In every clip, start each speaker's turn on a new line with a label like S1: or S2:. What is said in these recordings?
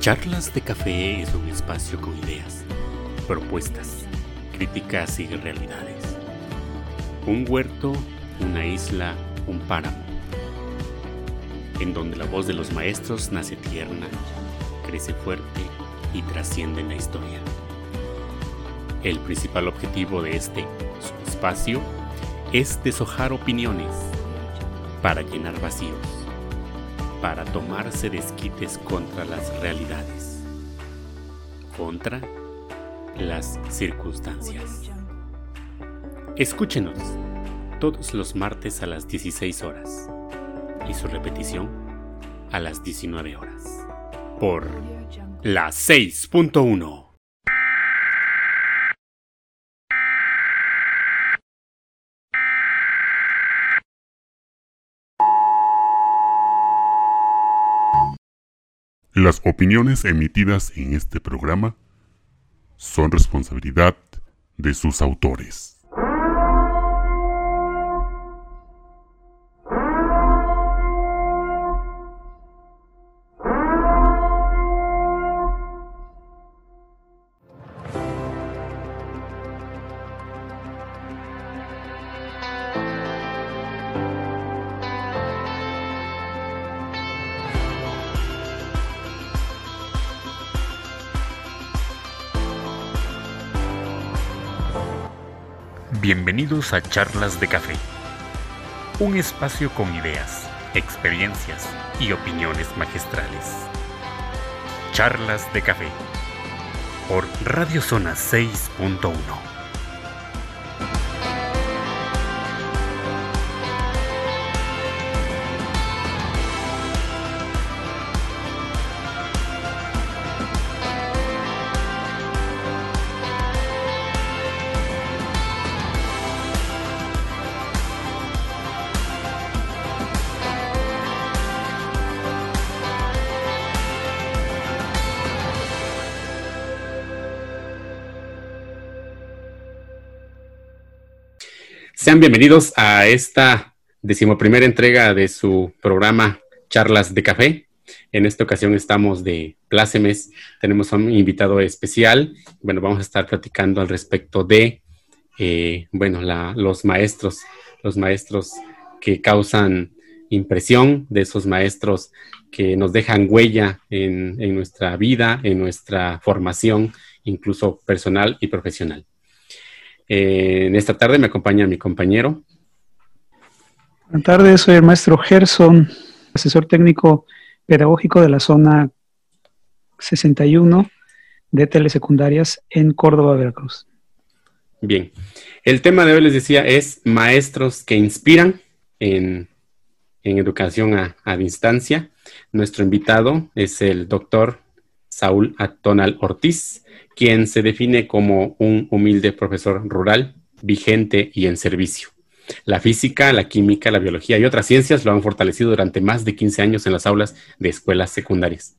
S1: Charlas de Café es un espacio con ideas, propuestas, críticas y realidades. Un huerto, una isla, un páramo, en donde la voz de los maestros nace tierna, crece fuerte y trasciende en la historia. El principal objetivo de este espacio es deshojar opiniones para llenar vacíos, para tomarse desquites contra las realidades, contra las circunstancias. Escúchenos todos los martes a las 16 horas y su repetición a las 19 horas por la 6.1.
S2: Las opiniones emitidas en este programa son responsabilidad de sus autores.
S1: Bienvenidos a Charlas de Café, un espacio con ideas, experiencias y opiniones magistrales. Charlas de Café por Radio Zona 6.1. Sean bienvenidos a esta decimoprimera entrega de su programa Charlas de Café. En esta ocasión estamos de plácemes, tenemos a un invitado especial. Bueno, vamos a estar platicando al respecto de, eh, bueno, los maestros, los maestros que causan impresión, de esos maestros que nos dejan huella en nuestra vida, en nuestra formación, incluso personal y profesional. Eh, en esta tarde me acompaña mi compañero.
S3: Buenas tardes, soy el maestro Gerson, asesor técnico pedagógico de la zona 61 de telesecundarias en Córdoba, Veracruz.
S1: Bien, el tema de hoy les decía es maestros que inspiran en, educación a, a, distancia. Nuestro invitado es el doctor Saúl Atonal Ortiz quien se define como un humilde profesor rural, vigente y en servicio. La física, la química, la biología y otras ciencias lo han fortalecido durante más de 15 años en las aulas de escuelas secundarias.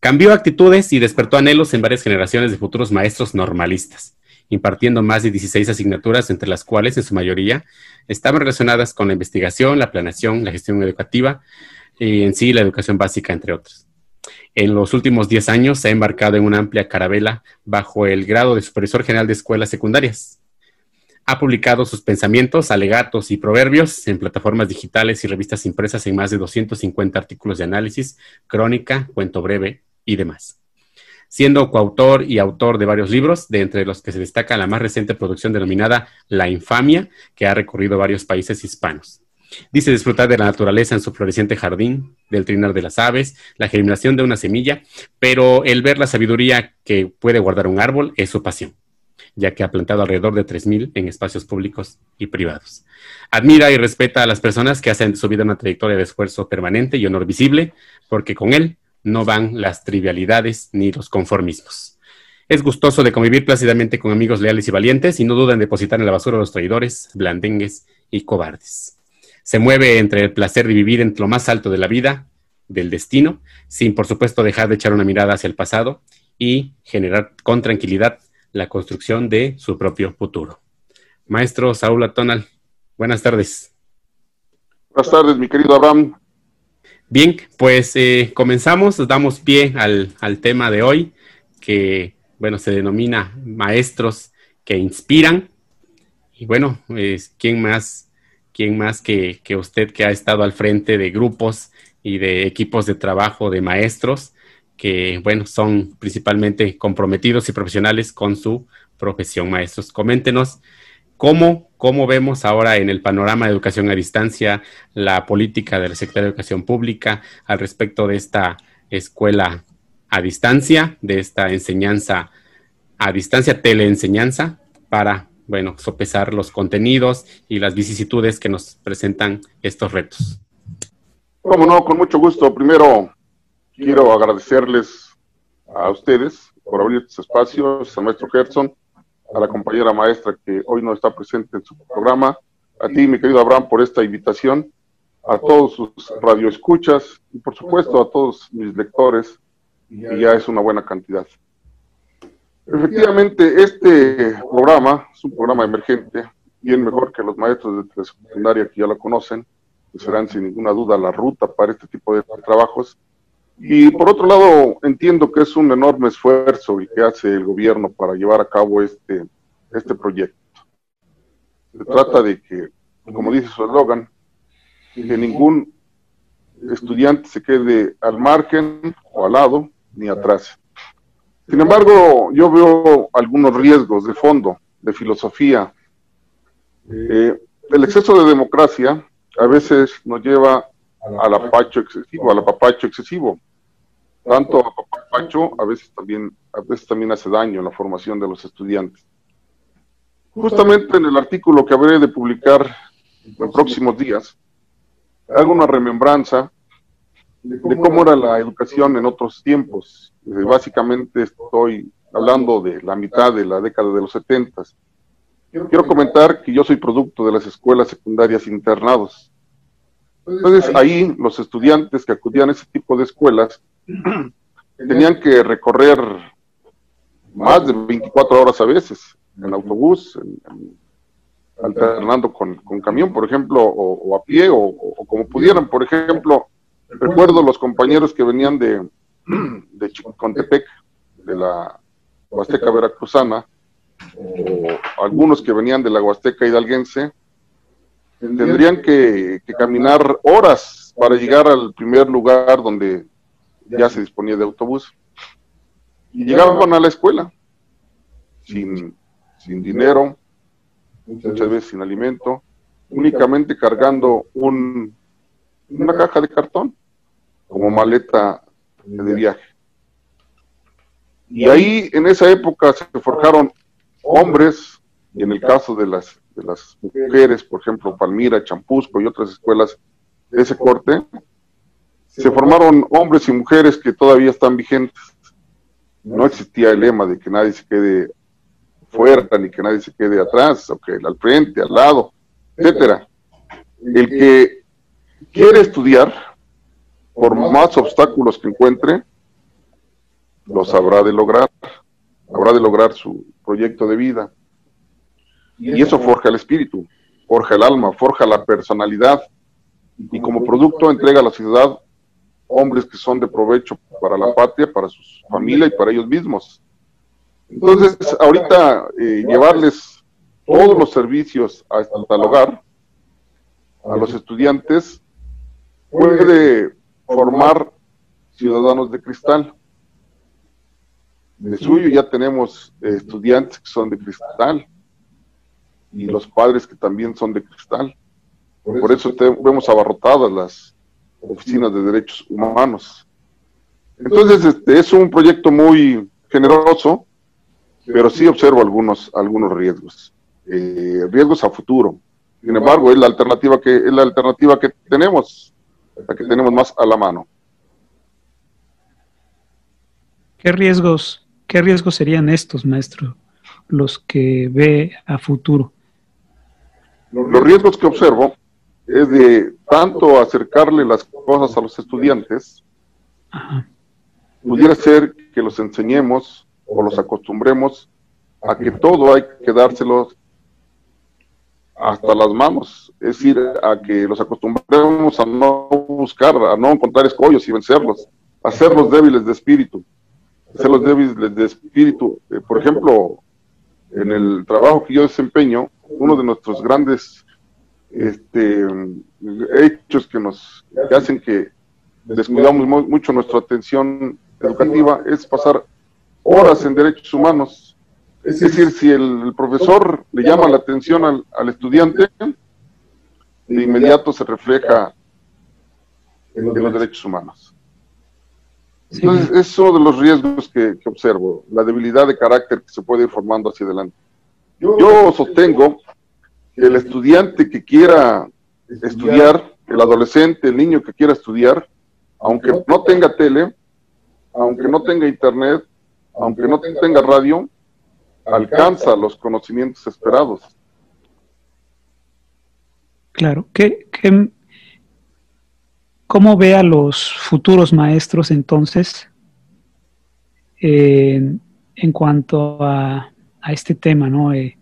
S1: Cambió actitudes y despertó anhelos en varias generaciones de futuros maestros normalistas, impartiendo más de 16 asignaturas, entre las cuales en su mayoría estaban relacionadas con la investigación, la planeación, la gestión educativa y en sí la educación básica, entre otras. En los últimos 10 años se ha embarcado en una amplia carabela bajo el grado de Supervisor General de Escuelas Secundarias. Ha publicado sus pensamientos, alegatos y proverbios en plataformas digitales y revistas impresas en más de 250 artículos de análisis, crónica, cuento breve y demás. Siendo coautor y autor de varios libros, de entre los que se destaca la más reciente producción denominada La Infamia, que ha recorrido varios países hispanos. Dice disfrutar de la naturaleza en su floreciente jardín, del trinar de las aves, la germinación de una semilla, pero el ver la sabiduría que puede guardar un árbol es su pasión, ya que ha plantado alrededor de 3.000 en espacios públicos y privados. Admira y respeta a las personas que hacen de su vida una trayectoria de esfuerzo permanente y honor visible, porque con él no van las trivialidades ni los conformismos. Es gustoso de convivir plácidamente con amigos leales y valientes y no duda en depositar en la basura a los traidores, blandengues y cobardes se mueve entre el placer de vivir en lo más alto de la vida, del destino, sin por supuesto dejar de echar una mirada hacia el pasado y generar con tranquilidad la construcción de su propio futuro. Maestro Saúl Atonal, buenas tardes.
S4: Buenas tardes, mi querido Abraham.
S1: Bien, pues eh, comenzamos, damos pie al, tema de hoy, que, bueno, se denomina maestros que inspiran. Y bueno, ¿quién más, quién más que, que usted que ha estado al frente de grupos y de equipos de trabajo de maestros que, bueno, son principalmente comprometidos y profesionales con su profesión, maestros? Coméntenos ¿Cómo, ¿Cómo, vemos ahora en el panorama de educación a distancia la política del sector de Educación Pública al respecto de esta escuela a distancia, de esta enseñanza a distancia, teleenseñanza, para, bueno, sopesar los contenidos y las vicisitudes que nos presentan estos retos?
S4: Cómo no, con mucho gusto. Primero, quiero agradecerles a ustedes por abrir estos espacios, al maestro Gerson, a la compañera maestra que hoy no está presente en su programa, a ti, mi querido Abraham, por esta invitación, a todos sus radioescuchas y, por supuesto, a todos mis lectores, y ya es una buena cantidad. Efectivamente, este programa es un programa emergente, bien mejor que los maestros de secundaria que ya lo conocen, que serán sin ninguna duda la ruta para este tipo de trabajos, y por otro lado, entiendo que es un enorme esfuerzo el que hace el gobierno para llevar a cabo este, este proyecto. Se trata de que, como dice su eslogan, que ningún estudiante se quede al margen o al lado ni atrás. Sin embargo, yo veo algunos riesgos de fondo, de filosofía. Eh, el exceso de democracia a veces nos lleva al apacho excesivo, al apapacho excesivo tanto a Papacho a veces también, a veces también hace daño en la formación de los estudiantes. Justamente en el artículo que habré de publicar en próximos días, hago una remembranza de cómo era la educación en otros tiempos. Eh, básicamente estoy hablando de la mitad de la década de los setentas. Quiero comentar que yo soy producto de las escuelas secundarias internados. Entonces ahí los estudiantes que acudían a ese tipo de escuelas tenían que recorrer más de 24 horas a veces en autobús, alternando con, camión, por ejemplo, o, a pie, o, como pudieran. Por ejemplo, recuerdo los compañeros que venían de, de Chicontepec, de la Huasteca Veracruzana, o algunos que venían de la Huasteca Hidalguense, tendrían que caminar horas para llegar al primer lugar donde ya se disponía de autobús. Y llegaban a la escuela sin, sin dinero, muchas veces sin alimento, únicamente cargando un, una caja de cartón como maleta de viaje. Y ahí en esa época se forjaron hombres, y en el caso de las, de las mujeres, por ejemplo, Palmira, Champusco y otras escuelas de ese corte, se formaron hombres y mujeres que todavía están vigentes. No existía el lema de que nadie se quede fuera, ni que nadie se quede atrás, o que al frente, al lado, etcétera. El que quiere estudiar, por más obstáculos que encuentre, los habrá de lograr, habrá de lograr su proyecto de vida. Y eso forja el espíritu, forja el alma, forja la personalidad, y como producto entrega a la ciudad hombres que son de provecho para la patria, para su familia y para ellos mismos. Entonces, ahorita eh, llevarles todos los servicios hasta el hogar a los estudiantes puede formar ciudadanos de cristal. De suyo ya tenemos eh, estudiantes que son de cristal y los padres que también son de cristal. Por eso vemos abarrotadas las, oficinas de derechos humanos. Entonces, este es un proyecto muy generoso, pero sí observo algunos, algunos riesgos, eh, riesgos a futuro. Sin embargo, es la alternativa que es la alternativa que tenemos, la que tenemos más a la mano.
S3: ¿Qué riesgos, qué riesgos serían estos, maestro, los que ve a futuro?
S4: Los riesgos que observo es de tanto acercarle las cosas a los estudiantes, pudiera ser que los enseñemos o los acostumbremos a que todo hay que dárselo hasta las manos, es decir, a que los acostumbremos a no buscar, a no encontrar escollos y vencerlos, a hacerlos débiles de espíritu, hacerlos débiles de espíritu. Eh, por ejemplo, en el trabajo que yo desempeño, uno de nuestros grandes este, hechos que nos hacen que descuidamos mucho nuestra atención educativa es pasar horas en derechos humanos. Es decir, si el, profesor le llama la atención al, estudiante, de inmediato se refleja en, los derechos humanos. Entonces, es uno de los riesgos que, observo, la debilidad de carácter que se puede ir formando hacia adelante. Yo sostengo que el estudiante que quiera estudiar, el adolescente, el niño que quiera estudiar, aunque no tenga tele, aunque no tenga internet, aunque no tenga radio, alcanza los conocimientos esperados.
S3: Claro, ¿Qué, cómo ve a los futuros maestros entonces en cuanto a, este tema, ¿no? Eh,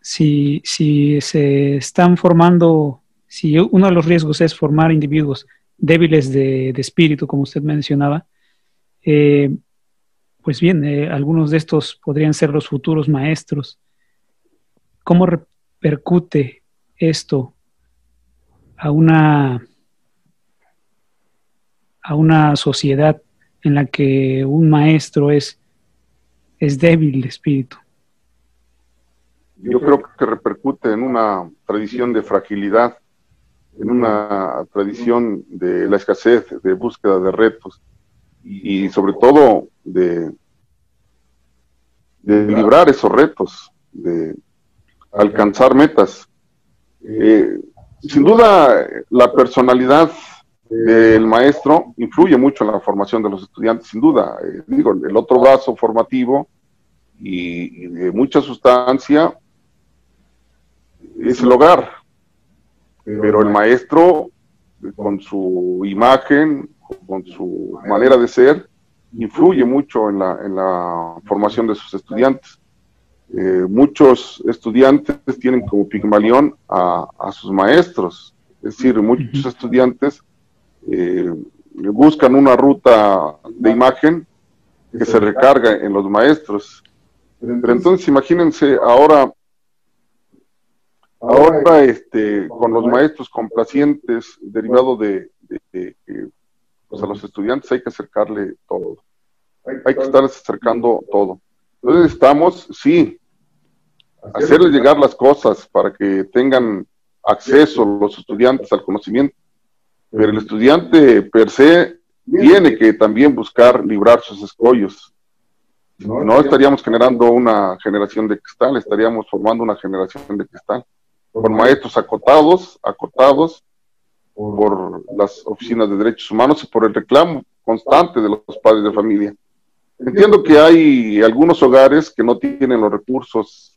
S3: si, si se están formando, si uno de los riesgos es formar individuos débiles de, espíritu, como usted mencionaba, eh, pues bien, eh, algunos de estos podrían ser los futuros maestros. ¿Cómo repercute esto a una, a una sociedad en la que un maestro es, es débil de espíritu?
S4: Yo creo que repercute en una tradición de fragilidad, en una tradición de la escasez, de búsqueda de retos y sobre todo de, de librar esos retos, de alcanzar metas. Eh, sin duda, la personalidad del maestro influye mucho en la formación de los estudiantes, sin duda. Eh, digo, el otro brazo formativo y, de mucha sustancia es el hogar, pero el maestro, con su imagen, con su manera de ser, influye mucho en la, en la formación de sus estudiantes. Eh, muchos estudiantes tienen como pigmalión a, a, sus maestros, es decir, muchos estudiantes eh, buscan una ruta de imagen que se recarga en los maestros. Pero entonces imagínense ahora, ahora este, con los maestros complacientes derivado de, de, pues a los estudiantes hay que acercarle todo. Hay que estarles acercando todo. Entonces estamos, sí, hacerles llegar las cosas para que tengan acceso los estudiantes al conocimiento. Pero el estudiante per se tiene que también buscar librar sus escollos. No estaríamos generando una generación de cristal, estaríamos formando una generación de cristal. Con maestros acotados, acotados por las oficinas de derechos humanos y por el reclamo constante de los padres de familia. Entiendo que hay algunos hogares que no tienen los recursos,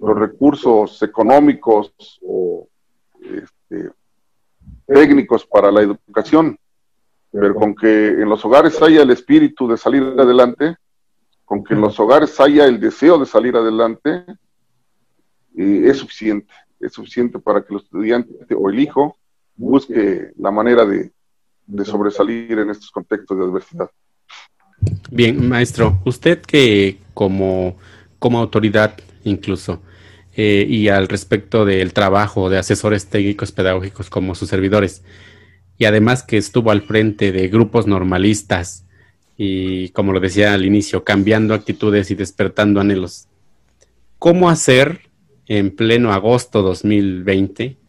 S4: los recursos económicos o este, técnicos para la educación, pero con que en los hogares haya el espíritu de salir adelante, con que en los hogares haya el deseo de salir adelante, eh, es suficiente, es suficiente para que el estudiante o el hijo busque la manera de, sobresalir en estos contextos de adversidad.
S1: Bien, maestro, usted que como, como autoridad incluso, eh, y al respecto del trabajo de asesores técnicos pedagógicos como sus servidores, y además que estuvo al frente de grupos normalistas y, como lo decía al inicio, cambiando actitudes y despertando anhelos, ¿cómo hacer en pleno agosto 2020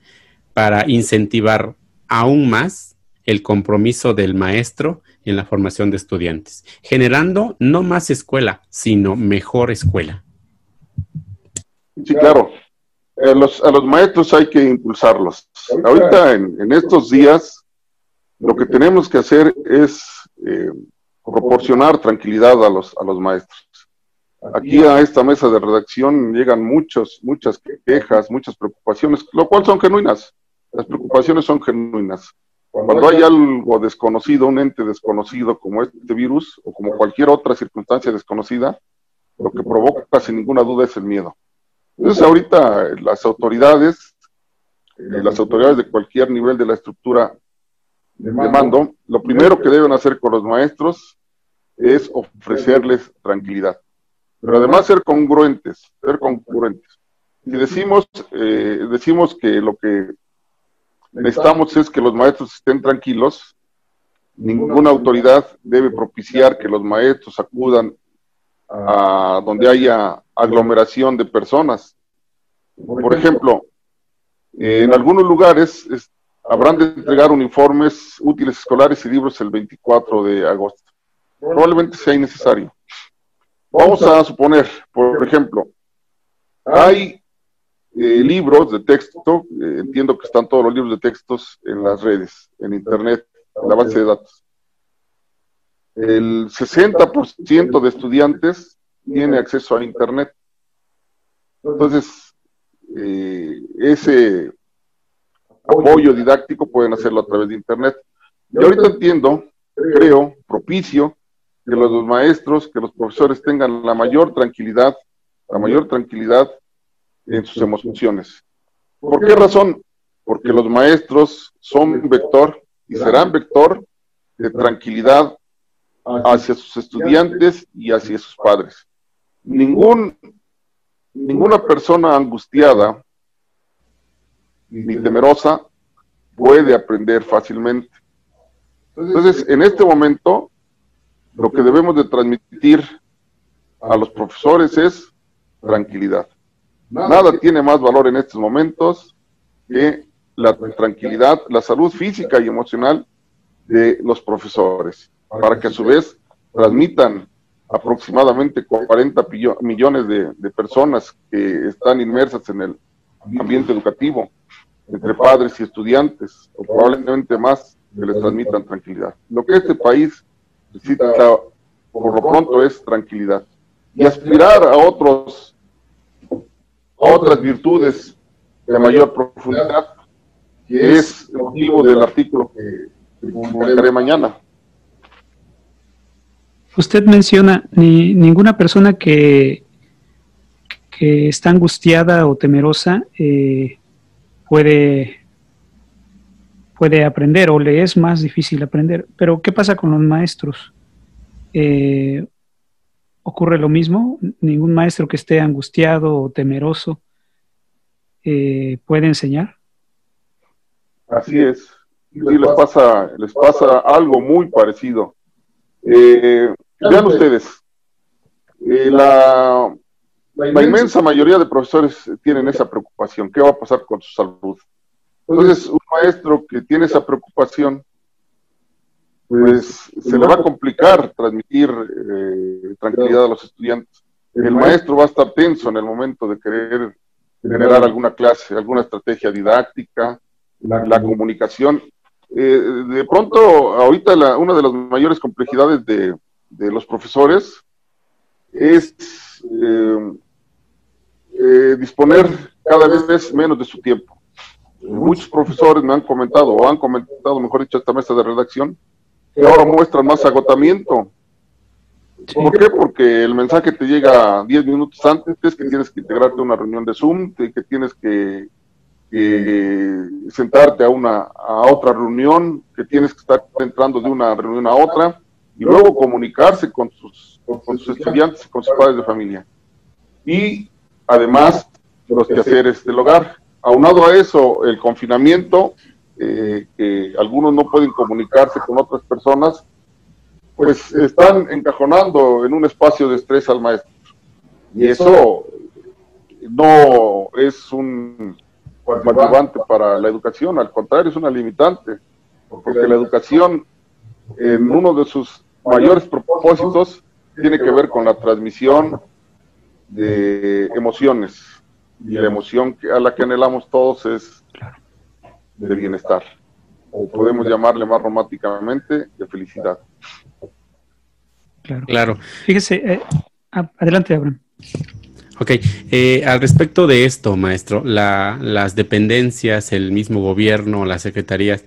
S1: para incentivar aún más el compromiso del maestro en la formación de estudiantes, generando no más escuela, sino mejor escuela.
S4: Sí, claro. A los, maestros hay que impulsarlos. Ahorita, en, estos días, lo que tenemos que hacer es eh, proporcionar tranquilidad a los, a los maestros. Aquí a esta mesa de redacción llegan muchos, muchas quejas, muchas preocupaciones, lo cual son genuinas. Las preocupaciones son genuinas. Cuando hay algo desconocido, un ente desconocido como este virus o como cualquier otra circunstancia desconocida, lo que provoca sin ninguna duda es el miedo. Entonces ahorita las autoridades, eh, las autoridades de cualquier nivel de la estructura de mando, lo primero que deben hacer con los maestros es ofrecerles tranquilidad. Pero además ser congruentes, ser congruentes. Si decimos, eh, decimos que lo que necesitamos es que los maestros estén tranquilos, ninguna autoridad debe propiciar que los maestros acudan a donde haya aglomeración de personas. Por ejemplo, en algunos lugares habrán de entregar uniformes, útiles escolares y libros el 24 de agosto. Probablemente sea innecesario. Vamos a suponer, por ejemplo, hay eh, libros de texto, eh, entiendo que están todos los libros de textos en las redes, en Internet, en la base de datos. El 60% de estudiantes tiene acceso a Internet. Entonces, eh, ese apoyo didáctico pueden hacerlo a través de Internet. Y ahorita entiendo, creo, propicio, que los maestros, que los profesores tengan la mayor tranquilidad, la mayor tranquilidad en sus emociones. ¿Por qué razón? Porque los maestros son vector y serán vector de tranquilidad hacia sus estudiantes y hacia sus padres. Ningún, ninguna persona angustiada ni temerosa puede aprender fácilmente. Entonces, en este momento, lo que debemos de transmitir a los profesores es tranquilidad. Nada tiene más valor en estos momentos que la tranquilidad, la salud física y emocional de los profesores, para que a su vez transmitan aproximadamente 40 millones de, personas que están inmersas en el ambiente educativo, entre padres y estudiantes, o probablemente más, que les transmitan tranquilidad. Lo que este país necesita, por lo pronto, es tranquilidad. Y aspirar a otros, otras virtudes de mayor profundidad, que es el motivo del artículo que, publicaré mañana.
S3: Usted menciona ni, ninguna persona que, que está angustiada o temerosa eh, puede, puede aprender o le es más difícil aprender. Pero ¿qué pasa con los maestros? Eh, ¿Ocurre lo mismo? ¿Ningún maestro que esté angustiado o temeroso eh, puede enseñar?
S4: Así es. Sí, les pasa, les pasa algo muy parecido. Eh, vean ustedes, eh, la, la, inmensa mayoría de profesores tienen esa preocupación. ¿Qué va a pasar con su salud? Entonces, un maestro que tiene esa preocupación, pues se le va a complicar transmitir eh, tranquilidad a los estudiantes. El maestro va a estar tenso en el momento de querer generar alguna clase, alguna estrategia didáctica, la comunicación eh, de pronto, ahorita la, una de las mayores complejidades de, los profesores es eh, eh, disponer cada vez menos de su tiempo. Muchos profesores me han comentado, o han comentado, mejor dicho, esta mesa de redacción, que ahora muestran más agotamiento. ¿Por qué? Porque el mensaje te llega 10 minutos antes, que tienes que integrarte a una reunión de Zoom, que tienes que sentarte a una a otra reunión, que tienes que estar entrando de una reunión a otra y luego comunicarse con sus, con sus estudiantes, con sus padres de familia. Y además los quehaceres del hogar. Aunado a eso, el confinamiento, eh, que algunos no pueden comunicarse con otras personas, pues están encajonando en un espacio de estrés al maestro. Y eso no es un motivante para la educación, al contrario, es una limitante, porque la educación en uno de sus mayores propósitos tiene que ver con la transmisión de emociones, y la emoción a la que anhelamos todos es de bienestar, o podemos llamarle más románticamente de felicidad.
S3: Claro. claro. Fíjese, eh, adelante, Abraham.
S1: Ok, eh, al respecto de esto, maestro, las dependencias, el mismo gobierno, las secretarías,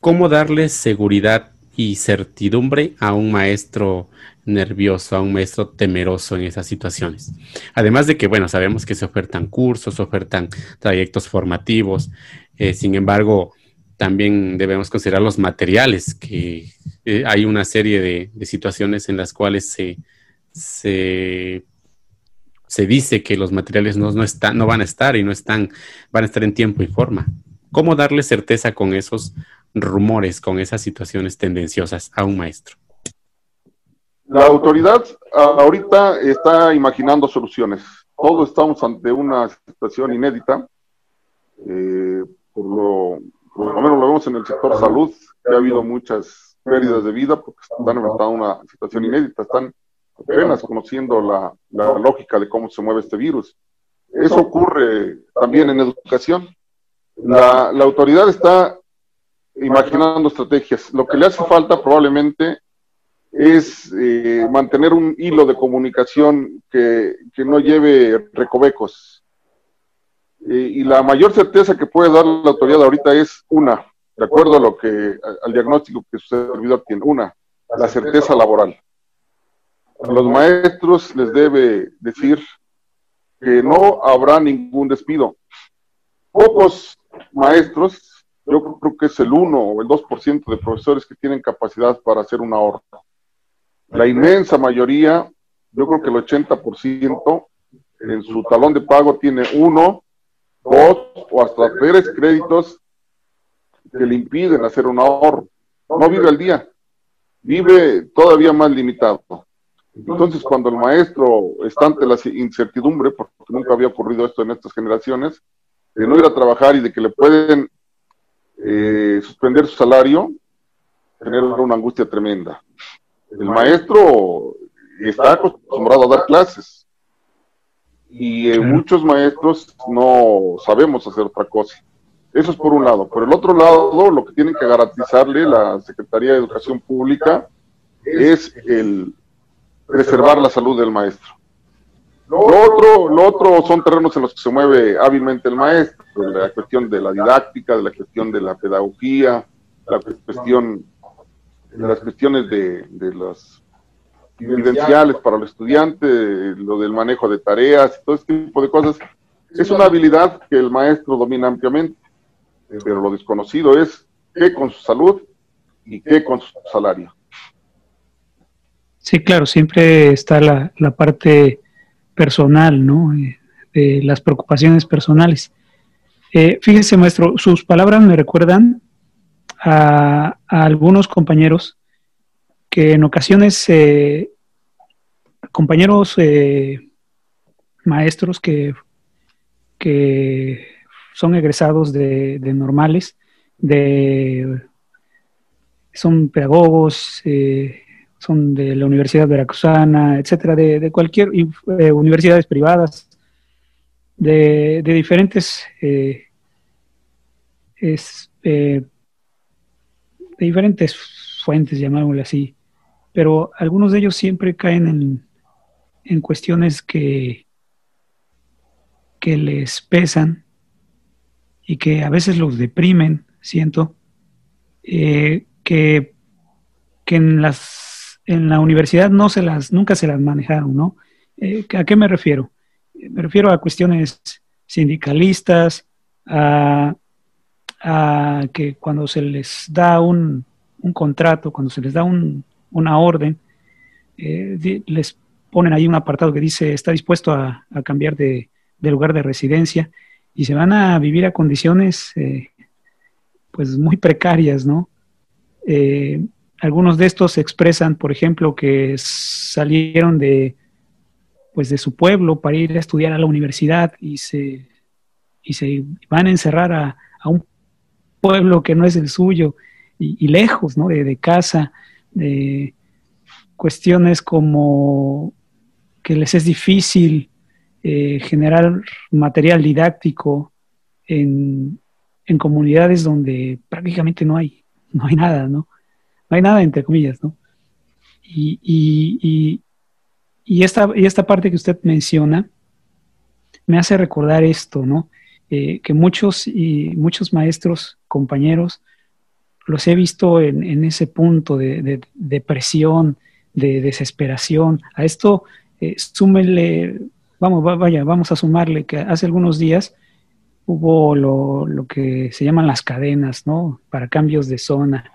S1: ¿cómo darles seguridad y certidumbre a un maestro nervioso, a un maestro temeroso en esas situaciones. Además de que, bueno, sabemos que se ofertan cursos, se ofertan trayectos formativos, eh, sin embargo, también debemos considerar los materiales, que eh, hay una serie de, situaciones en las cuales se, se, dice que los materiales no, no, no van a estar y no están, van a estar en tiempo y forma. ¿Cómo darle certeza con esos rumores, con esas situaciones tendenciosas a un maestro?
S4: La autoridad ahorita está imaginando soluciones. Todos estamos ante una situación inédita. Eh, por, lo, por lo menos lo vemos en el sector salud, que ha habido muchas pérdidas de vida porque están enfrentando una situación inédita. Están apenas conociendo la, la lógica de cómo se mueve este virus. Eso ocurre también en educación. La, la, autoridad está imaginando estrategias. Lo que le hace falta probablemente es eh, mantener un hilo de comunicación que, no lleve recovecos. y la mayor certeza que puede dar la autoridad ahorita es una, de acuerdo a lo que, al diagnóstico que su servidor tiene, una, la certeza laboral. A los maestros les debe decir que no habrá ningún despido. Pocos maestros, yo creo que es el 1 o el 2% de profesores que tienen capacidad para hacer un ahorro. La inmensa mayoría, yo creo que el 80% en su talón de pago tiene uno, dos o hasta tres créditos que le impiden hacer un ahorro. No vive al día, vive todavía más limitado. Entonces, cuando el maestro está ante la incertidumbre, porque nunca había ocurrido esto en estas generaciones, de no ir a trabajar y de que le pueden eh, suspender su salario, genera una angustia tremenda. El maestro está acostumbrado a dar clases y eh, muchos maestros no sabemos hacer otra cosa. Eso es por un lado. Por el otro lado, lo que tiene que garantizarle la Secretaría de Educación Pública es el preservar la salud del maestro. Lo otro, lo otro son terrenos en los que se mueve hábilmente el maestro, la cuestión de la didáctica, de la cuestión de la pedagogía, la cuestión de las cuestiones de, de las evidenciales para el estudiante, lo del manejo de tareas, todo este tipo de cosas. Es una habilidad que el maestro domina ampliamente, pero lo desconocido es qué con su salud y qué con su salario.
S3: Sí, claro, siempre está la, la parte personal, ¿no? Eh, de las preocupaciones personales. Eh, fíjese, maestro, sus palabras me recuerdan a, algunos compañeros que en ocasiones, eh, compañeros eh, maestros que, que son egresados de, normales, de, son pedagogos, eh, son de la Universidad Veracruzana, etcétera, de, cualquier universidades privadas, de, diferentes es, de diferentes fuentes, llamémosle así, pero algunos de ellos siempre caen en, cuestiones que, que les pesan y que a veces los deprimen, siento, eh, que, que, en, las, en la universidad no se las, nunca se las manejaron, ¿no? Eh, ¿A qué me refiero? Me refiero a cuestiones sindicalistas, a a que cuando se les da un, contrato, cuando se les da una orden, eh, les ponen ahí un apartado que dice está dispuesto a, cambiar de, lugar de residencia y se van a vivir a condiciones eh, pues muy precarias, ¿no? Eh, algunos de estos expresan, por ejemplo, que salieron de pues de su pueblo para ir a estudiar a la universidad y se, y se van a encerrar a, un pueblo que no es el suyo y, lejos ¿no? de, casa, de cuestiones como que les es difícil eh, generar material didáctico en, comunidades donde prácticamente no hay, no hay nada, ¿no? No hay nada entre comillas, ¿no? Y, y, y, esta, y esta parte que usted menciona me hace recordar esto, ¿no? Eh, que muchos y muchos maestros, compañeros, los he visto en, ese punto de, depresión, de desesperación. A esto eh, súmele, vamos, vaya, vamos a sumarle que hace algunos días hubo lo, lo, que se llaman las cadenas, ¿no? Para cambios de zona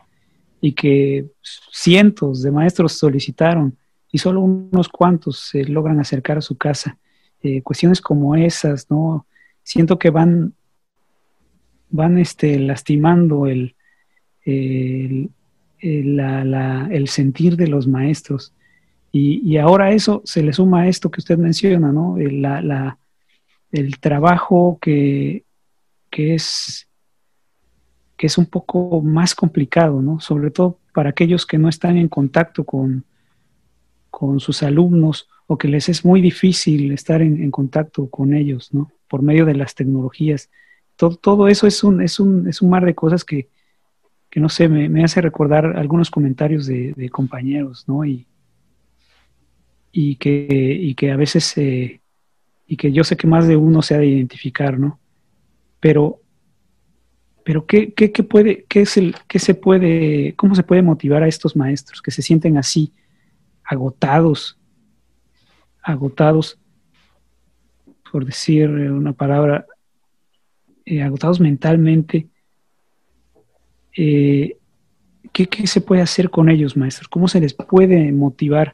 S3: y que cientos de maestros solicitaron y solo unos cuantos se logran acercar a su casa. Eh, cuestiones como esas, ¿no? Siento que van, van este, lastimando el, el, el, sentir de los maestros. Y, y, ahora eso se le suma a esto que usted menciona, ¿no? El, la, el trabajo que, que, es, que es un poco más complicado, ¿no? Sobre todo para aquellos que no están en contacto con, con sus alumnos o que les es muy difícil estar en, contacto con ellos, ¿no? Por medio de las tecnologías. Todo, todo eso es un, es, un, es un mar de cosas que, que no sé, me, hace recordar algunos comentarios de, compañeros, ¿no? Y, y, que, y que a veces, eh, y que yo sé que más de uno se ha de identificar, ¿no? Pero, pero ¿qué, qué, qué puede, qué es el, qué se puede, cómo se puede motivar a estos maestros que se sienten así, agotados, agotados, por decir una palabra, eh, agotados mentalmente? Eh, ¿qué, ¿qué, se puede hacer con ellos, maestros? ¿Cómo se les puede motivar?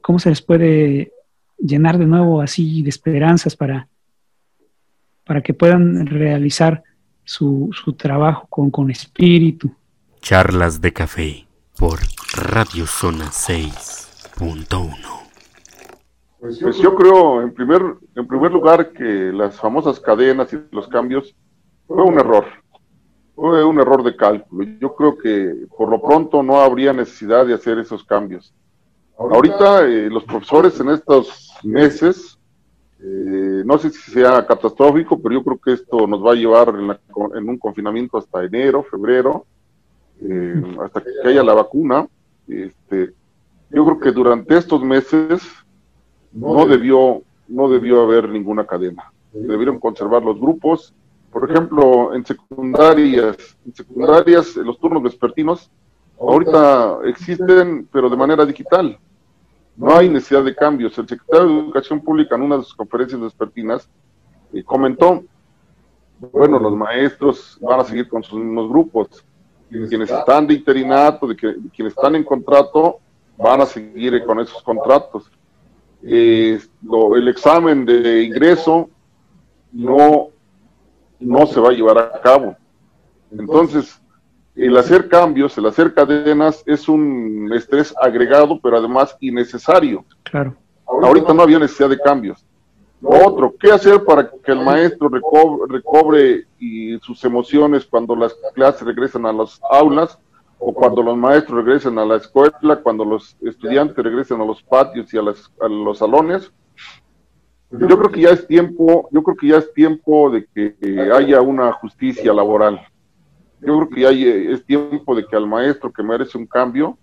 S3: ¿Cómo se les puede llenar de nuevo así de esperanzas para, para que puedan realizar su, su trabajo con, con espíritu?
S5: Charlas de café por Radio Zona 6.1.
S4: Pues yo creo, en primer, en primer lugar, que las famosas cadenas y los cambios fue un error fue un error de cálculo. Yo creo que por lo pronto no habría necesidad de hacer esos cambios. Ahorita eh, los profesores en estos meses, eh, no sé si sea catastrófico, pero yo creo que esto nos va a llevar en, un confinamiento hasta enero, febrero, eh, hasta que haya la vacuna. Este, yo creo que durante estos meses no debió, no debió haber ninguna cadena. Debieron conservar los grupos por ejemplo, en secundarias, en secundarias los turnos vespertinos ahorita existen, pero de manera digital. No hay necesidad de cambios. El secretario de Educación Pública en una de sus conferencias vespertinas eh, comentó, bueno, los maestros van a seguir con sus mismos grupos. Quienes están de interinato, de, que, quienes están en contrato, van a seguir con esos contratos. Eh, el examen de ingreso no no se va a llevar a cabo. Entonces, el hacer cambios, el hacer cadenas es un estrés agregado, pero además innecesario.
S3: Claro.
S4: Ahorita no había necesidad de cambios. otro, ¿qué hacer para que el maestro recobre, y sus emociones cuando las clases regresan a las aulas o cuando los maestros regresen a la escuela, cuando los estudiantes regresen a los patios y a, los salones? Yo creo que ya es tiempo, yo creo que ya es tiempo de que haya una justicia laboral. Yo creo que ya es tiempo de que al maestro que merece un cambio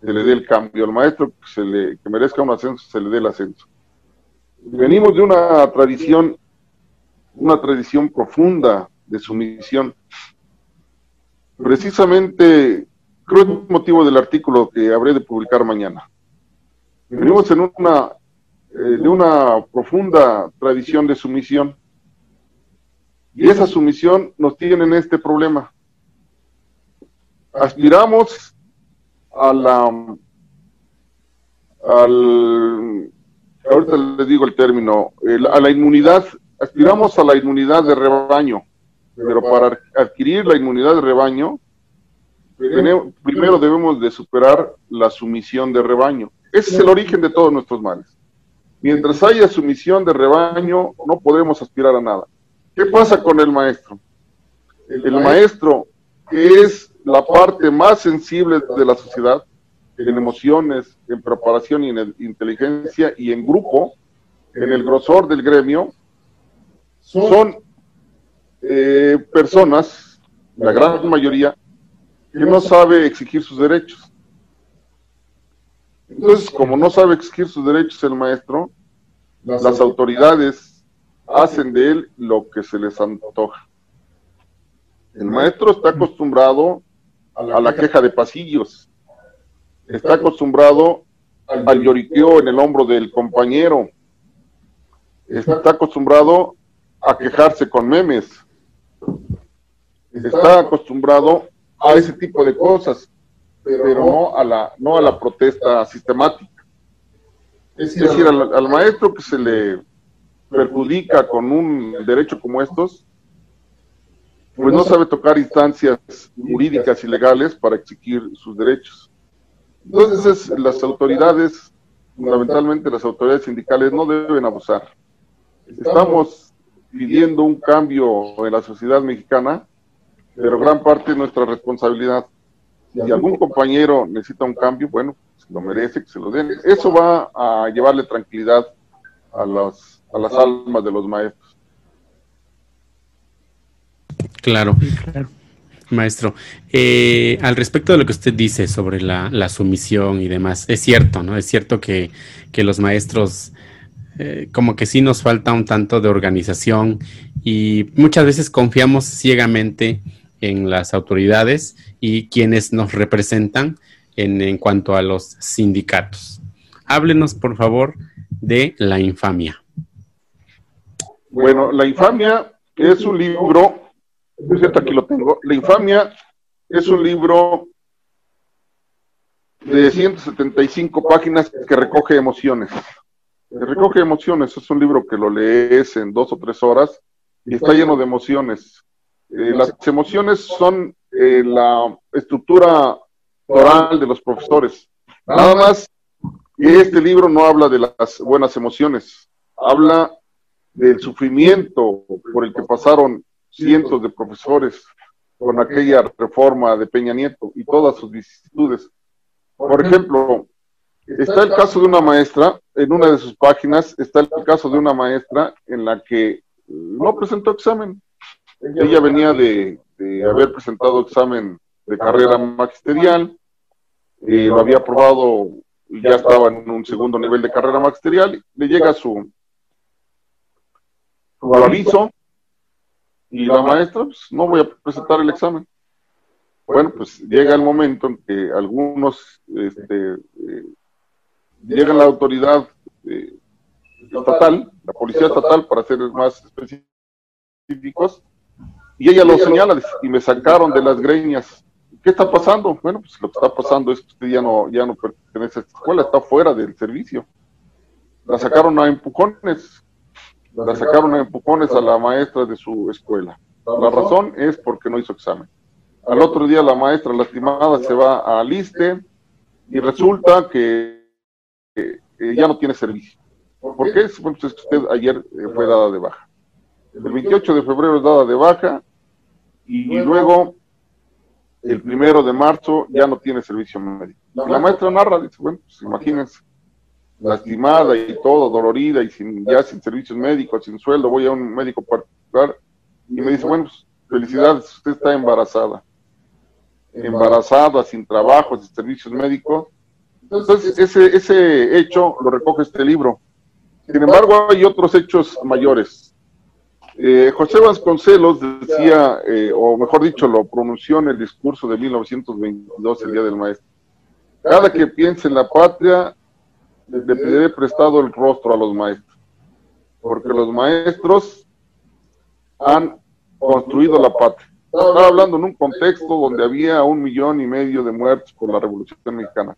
S4: se le dé el cambio, al maestro que, se le, que merezca un ascenso se le dé el ascenso. Venimos de una tradición, una tradición profunda de sumisión. Precisamente, creo que es motivo del artículo que habré de publicar mañana. Venimos en una eh, de una profunda tradición de sumisión. Y esa sumisión nos tiene en este problema. Aspiramos a la, al, ahorita les digo el término, a la inmunidad, aspiramos a la inmunidad de rebaño, pero para adquirir la inmunidad de rebaño, primero debemos de superar la sumisión de rebaño. Ese es el origen de todos nuestros males. Mientras haya sumisión de rebaño, no podemos aspirar a nada. ¿Qué pasa con el maestro? El maestro, es la parte más sensible de la sociedad, en emociones, en preparación y en inteligencia y en grupo, en el grosor del gremio, son eh, personas, la gran mayoría, que no sabe exigir sus derechos. Entonces, como no sabe exigir sus derechos el maestro, las autoridades hacen de él lo que se les antoja. El maestro está acostumbrado a la queja de pasillos. está acostumbrado al lloriqueo en el hombro del compañero, está acostumbrado a quejarse con memes, está acostumbrado a ese tipo de cosas, pero no a la, no a la protesta sistemática. Es decir, al, maestro que se le perjudica con un derecho como estos, pues no sabe tocar instancias jurídicas y legales para exigir sus derechos. Entonces, las autoridades, fundamentalmente las autoridades sindicales, no deben abusar. Estamos pidiendo un cambio en la sociedad mexicana, pero gran parte de nuestra responsabilidad. Si algún compañero necesita un cambio, bueno, lo merece, que se lo den. Eso va a llevarle tranquilidad a, las a las almas de los maestros.
S1: Claro. Maestro, eh, al respecto de lo que usted dice sobre la, sumisión y demás, es cierto, ¿no? Es cierto que, los maestros eh, como que sí nos falta un tanto de organización y muchas veces confiamos ciegamente en las autoridades y quienes nos representan en, cuanto a los sindicatos. Háblenos, por favor, de La infamia.
S4: Bueno, La infamia es un libro, aquí lo tengo, La infamia es un libro de 175 páginas que recoge emociones. recoge emociones, es un libro que lo lees en dos o tres horas y está lleno de emociones. Eh, las emociones son eh, la estructura oral de los profesores. Nada más, este libro no habla de las buenas emociones, habla del sufrimiento por el que pasaron cientos de profesores con aquella reforma de Peña Nieto y todas sus vicisitudes. Por ejemplo, está el caso de una maestra, en una de sus páginas está el caso de una maestra en la que no presentó examen. Ella venía de, haber presentado examen de carrera magisterial, eh, lo había aprobado y ya estaba en un segundo nivel de carrera magisterial, le llega su, su aviso y la maestra, pues no voy a presentar el examen. Bueno, pues llega el momento en que algunos, este, eh, llega la autoridad eh, estatal, la policía estatal, para ser más específicos, y ella lo señala y me sacaron de las greñas ¿Qué está pasando? Bueno, pues lo que está pasando es que usted ya no, ya no pertenece a esta escuela, está fuera del servicio. La sacaron a empujones, la sacaron a empujones a la maestra de su escuela. La razón es porque no hizo examen. Al otro día la maestra lastimada se va a liste y resulta que ya no tiene servicio. ¿Por qué? Bueno, pues es que usted ayer eh, fue dada de baja. El 28 de febrero es dada de baja y luego el primero de marzo ya no tiene servicio médico. la maestra narra, dice, bueno, pues imagínense, lastimada y todo, dolorida y sin, ya sin servicios médicos, sin sueldo, voy a un médico particular y me dice, bueno, pues felicidades, usted está embarazada. Embarazada, sin trabajo, sin servicios médicos. Entonces, ese, ese hecho lo recoge este libro. Sin embargo, hay otros hechos mayores. Eh, José Vasconcelos decía, eh, o mejor dicho, lo pronunció en el discurso de 1922, el Día del Maestro. Cada que piense en la patria, le pediré prestado el rostro a los maestros, porque los maestros han construido la patria. Estaba hablando en un contexto donde había un millón y medio de muertos por la Revolución Mexicana.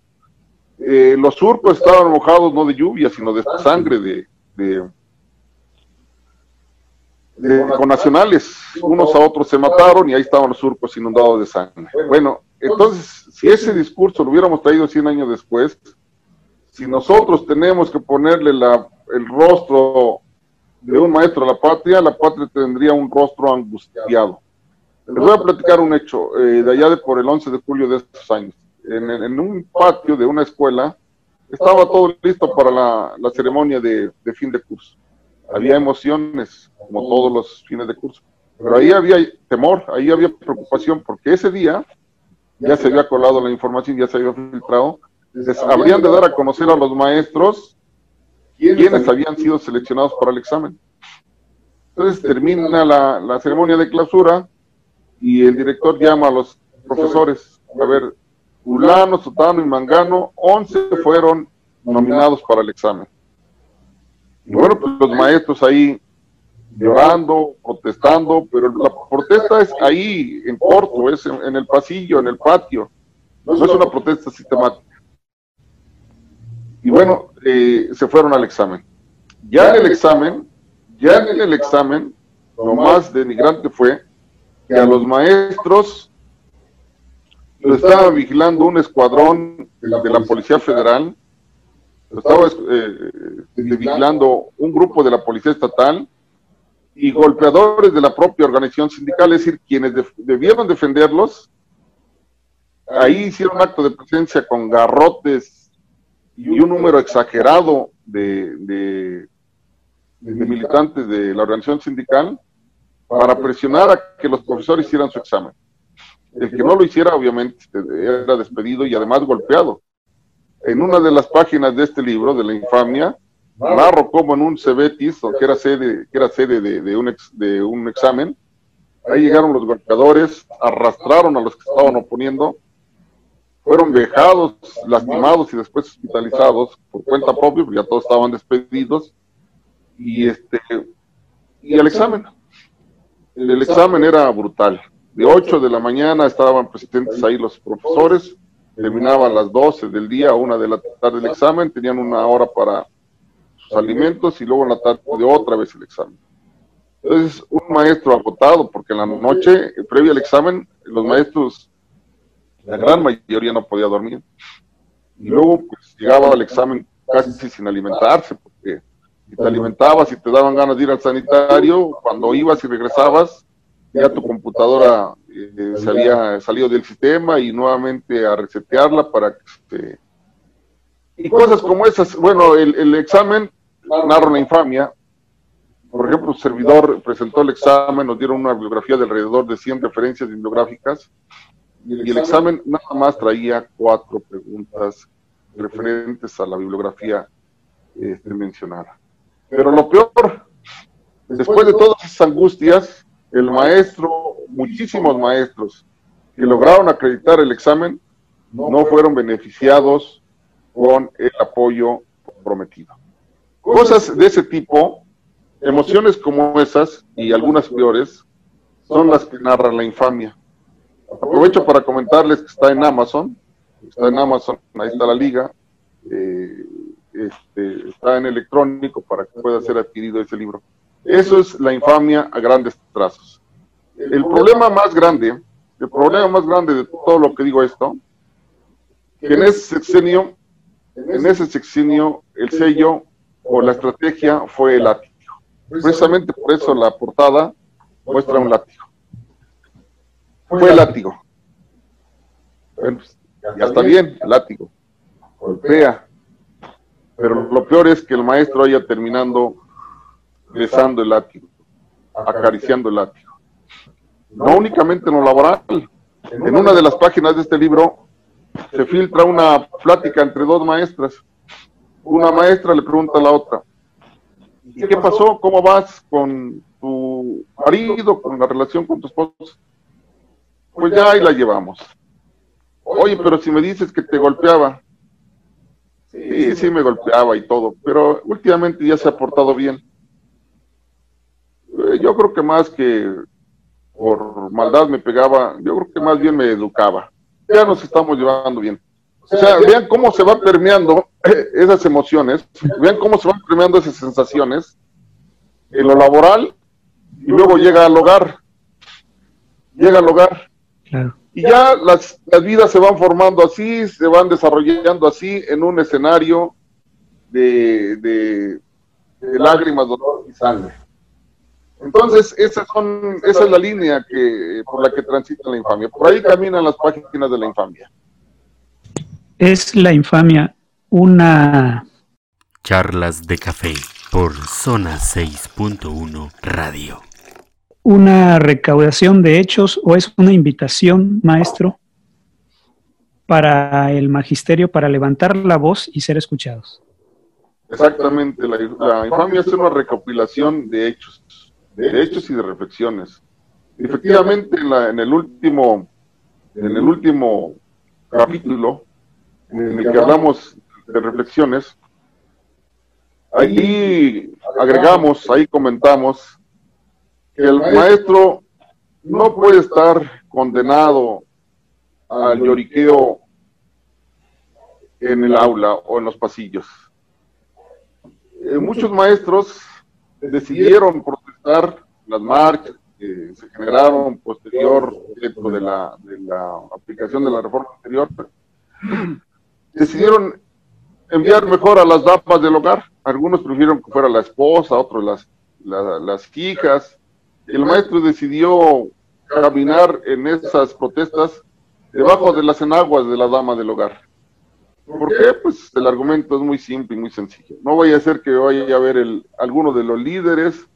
S4: Eh, los surcos estaban mojados no de lluvia, sino de sangre de, de con nacionales, unos a otros se mataron y ahí estaban los surcos inundados de sangre. Bueno, entonces, si ese discurso lo hubiéramos traído 100 años después, si nosotros tenemos que ponerle la, el rostro de un maestro a la patria, la patria tendría un rostro angustiado. Les voy a platicar un hecho eh, de allá de por el 11 de julio de estos años. En, en un patio de una escuela estaba todo listo para la, la ceremonia de, de fin de curso había emociones, como todos los fines de curso. Pero ahí había temor, ahí había preocupación, porque ese día ya se había colado la información, ya se había filtrado. Les habrían de dar a conocer a los maestros quiénes habían sido seleccionados para el examen. Entonces termina la, la ceremonia de clausura y el director llama a los profesores, a ver, fulano, sotano y mangano, 11 fueron nominados para el examen. Bueno, pues los maestros ahí llorando, protestando, pero la protesta es ahí, en corto, es en, el pasillo, en el patio, no es una protesta sistemática. Y bueno, eh, se fueron al examen. Ya en el examen, ya en el examen, lo más denigrante fue que a los maestros lo estaba vigilando un escuadrón de la Policía Federal, lo estaba eh, vigilando un grupo de la Policía Estatal y golpeadores de la propia organización sindical, es decir, quienes debieron defenderlos, ahí hicieron acto de presencia con garrotes y un número exagerado de, de militantes de la organización sindical para presionar a que los profesores hicieran su examen. El que no lo hiciera, obviamente, era despedido y además golpeado. En una de las páginas de este libro, de la infamia, narro como en un Cebetis, que era sede, que era sede de, un de un examen, ahí llegaron los golpeadores, arrastraron a los que estaban oponiendo, fueron vejados, lastimados y después hospitalizados por cuenta propia, porque ya todos estaban despedidos, y este y el examen. El examen era brutal. De 8 de la mañana estaban presentes ahí los profesores, terminaban a las 12 del día, una de la tarde el examen, tenían una hora para sus alimentos y luego en la tarde de otra vez el examen. Entonces, un maestro agotado, porque en la noche, previa al examen, los maestros, la gran mayoría no podía dormir. Y luego pues, llegaba al examen casi sin alimentarse, porque y te alimentabas y te daban ganas de ir al sanitario, cuando ibas y regresabas, ya tu computadora eh, salido del sistema y nuevamente a resetearla para que este, y cosas como esas. Bueno, el, examen narra una infamia. Por ejemplo, un servidor presentó el examen, nos dieron una bibliografía de alrededor de 100 referencias bibliográficas y el examen nada más traía cuatro preguntas referentes a la bibliografía este, mencionada. Pero lo peor, después de todas esas angustias, el maestro, muchísimos maestros que lograron acreditar el examen, no fueron beneficiados con el apoyo prometido. Cosas de ese tipo, emociones como esas y algunas peores, son las que narran la infamia. Aprovecho para comentarles que está en Amazon, está en Amazon, ahí está la liga, eh, este, está en electrónico para que pueda ser adquirido ese libro. Eso es la infamia a grandes trazos. El problema más grande, el problema más grande de todo lo que digo esto, en ese sexenio, en ese sexenio, el sello o la estrategia fue el látigo. Precisamente por eso la portada muestra un látigo. Fue el látigo. Bueno, ya está bien, látigo. Golpea, pero lo peor es que el maestro haya terminando besando el látigo, acariciando el látigo. No únicamente en lo laboral. En una de las páginas de este libro se filtra una plática entre dos maestras. Una maestra le pregunta a la otra, ¿y qué pasó? ¿Cómo vas con tu marido, con la relación con tu esposo? Pues ya ahí la llevamos. Oye, pero si me dices que te golpeaba, Sí, sí me golpeaba y todo, pero últimamente ya se ha portado bien. Eh, yo creo que más que por maldad me pegaba, yo creo que más bien me educaba. Ya nos estamos llevando bien. O sea, vean cómo se va permeando esas emociones, vean cómo se van permeando esas sensaciones en lo laboral y luego llega al hogar. Llega al hogar. Claro. Y ya las, las, vidas se van formando así, se van desarrollando así en un escenario de, de, lágrimas, dolor y sangre. Entonces, esas son, esa es la línea que, por la que transita la infamia. Por ahí caminan las páginas de la infamia.
S3: Es la infamia una...
S5: Charlas de café por Zona 6.1 Radio
S3: una recaudación de hechos o es una invitación, maestro, para el magisterio para levantar la voz y ser escuchados.
S4: Exactamente, la, infamia es una recopilación de hechos, de hechos y de reflexiones. Efectivamente, en, el último, en el último capítulo en el que hablamos de reflexiones, ahí agregamos, ahí comentamos que el maestro no puede estar condenado al lloriqueo en el aula o en los pasillos. Eh, muchos maestros decidieron las marchas que se generaron posterior dentro de la, de la aplicación de la reforma anterior, decidieron enviar mejor a las damas del hogar. Algunos prefirieron que fuera la esposa, otros las, las hijas. El maestro decidió caminar en esas protestas debajo de las enaguas de la dama del hogar. ¿Por qué? Pues el argumento es muy simple y muy sencillo. No vaya a ser que vaya a ver el, alguno de los líderes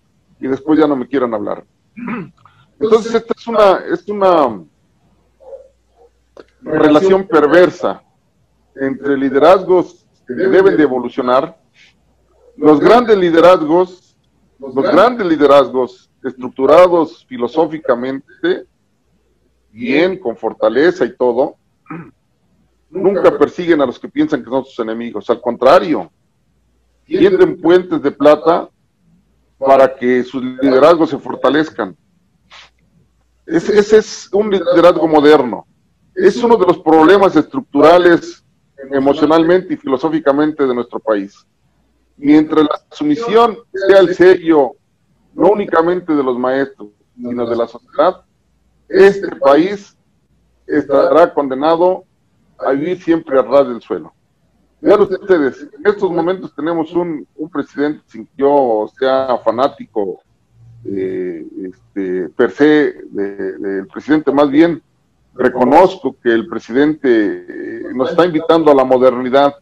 S4: y después ya no me quieran hablar. Entonces, esta es una, es una relación perversa entre liderazgos que deben de evolucionar. Los grandes liderazgos, los grandes liderazgos estructurados filosóficamente, bien, con fortaleza y todo, nunca persiguen a los que piensan que son sus enemigos. Al contrario, tienden puentes de plata para que sus liderazgos se fortalezcan. Ese, es un liderazgo moderno. Es uno de los problemas estructurales emocionalmente y filosóficamente de nuestro país. Mientras la sumisión sea el sello no únicamente de los maestros, sino de la sociedad, este país estará condenado a vivir siempre a ras del suelo. En estos momentos tenemos un, presidente sin que yo sea fanático eh, este, per se del presidente, más bien reconozco que el presidente eh, nos está invitando a la modernidad,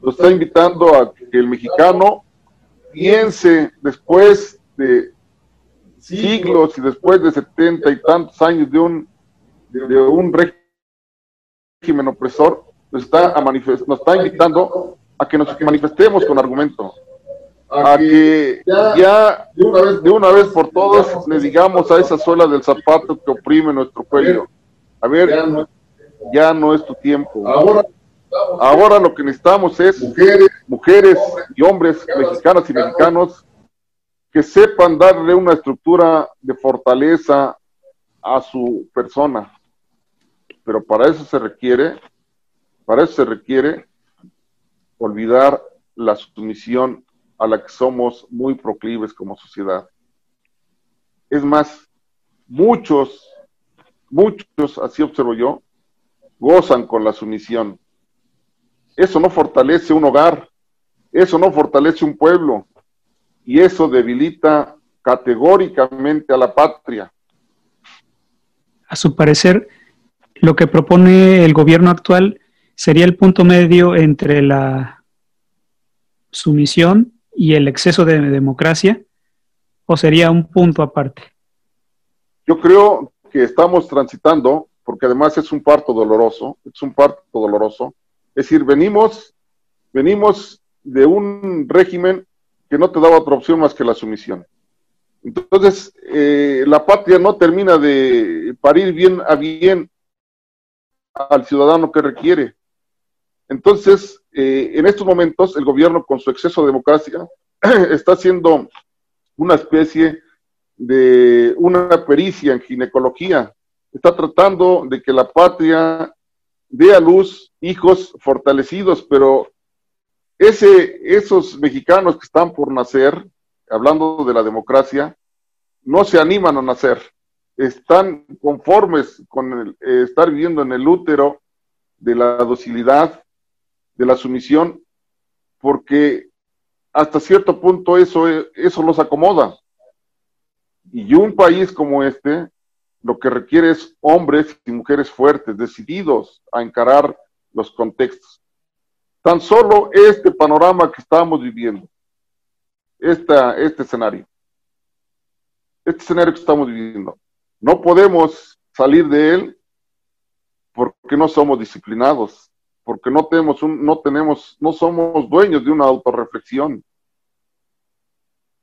S4: nos está invitando a que el mexicano piense después de siglos y después de setenta y tantos años de un, de un régimen opresor, nos está, a nos está invitando a que nos manifestemos con argumento, a que ya de una vez por todas le digamos a esa suela del zapato que oprime nuestro cuello, a ver, ya no es tu tiempo. Ahora lo que necesitamos es mujeres, mujeres y hombres mexicanas y mexicanos que sepan darle una estructura de fortaleza a su persona. Pero para eso se requiere para eso se requiere olvidar la sumisión a la que somos muy proclives como sociedad. Es más, muchos, muchos, así observo yo, gozan con la sumisión. Eso no fortalece un hogar, eso no fortalece un pueblo y eso debilita categóricamente a la patria.
S3: A su parecer, lo que propone el gobierno actual sería el punto medio entre la sumisión y el exceso de democracia o sería un punto aparte?
S4: Yo creo que estamos transitando, porque además es un parto doloroso, es un parto doloroso, es decir, venimos, venimos de un régimen que no te daba otra opción más que la sumisión. Entonces, eh, la patria no termina de parir bien a bien al ciudadano que requiere. Entonces, eh, en estos momentos, el gobierno, con su exceso de democracia, está haciendo una especie de una pericia en ginecología. Está tratando de que la patria dé a luz hijos fortalecidos, pero ese, esos mexicanos que están por nacer, hablando de la democracia, no se animan a nacer. Están conformes con eh, estar viviendo en el útero de la docilidad, de la sumisión, porque hasta cierto punto eso, eso los acomoda. Y un país como este lo que requiere es hombres y mujeres fuertes, decididos a encarar los contextos. Tan solo este panorama que estamos viviendo, esta, este escenario, este escenario que estamos viviendo, no podemos salir de él porque no somos disciplinados, porque no tenemos, un, no tenemos, no somos dueños de una autorreflexión.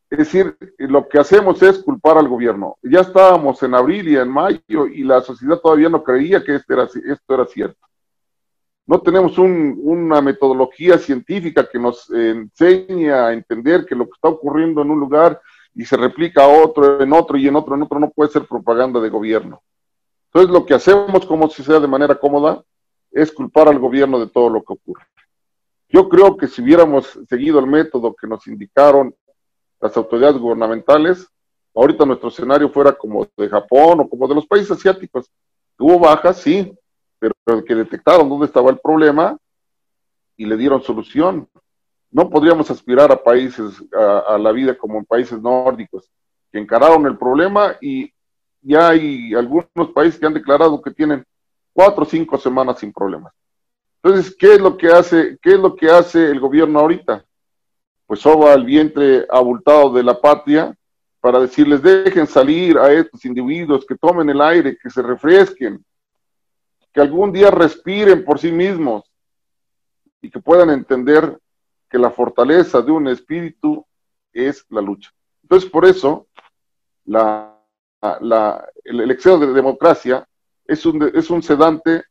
S4: Es decir, lo que hacemos es culpar al gobierno. Ya estábamos en abril y en mayo y la sociedad todavía no creía que esto era, esto era cierto. no tenemos una metodología científica que nos enseñe a entender que lo que está ocurriendo en un lugar y se replica a otro, en otro y en otro, en otro, no puede ser propaganda de gobierno. Entonces lo que hacemos como sea de manera cómoda es culpar al gobierno de todo lo que ocurre. Yo creo que si hubiéramos seguido el método que nos indicaron las autoridades gubernamentales, ahorita nuestro escenario fuera como de Japón o como de los países asiáticos. Hubo bajas, sí, pero que detectaron dónde estaba el problema y le dieron solución. No podríamos aspirar a países, a, la vida como en países nórdicos, que encararon el problema y ya hay algunos países que han declarado que tienen cuatro o cinco semanas sin problemas. Entonces, ¿qué es lo que hace, qué es lo que hace el gobierno ahorita? Pues soba el vientre abultado de la patria para decirles dejen salir a estos individuos, que tomen el aire, que se refresquen, que algún día respiren por sí mismos y que puedan entender que la fortaleza de un espíritu es la lucha. Entonces, por eso, la, el, exceso de democracia es un, es un sedante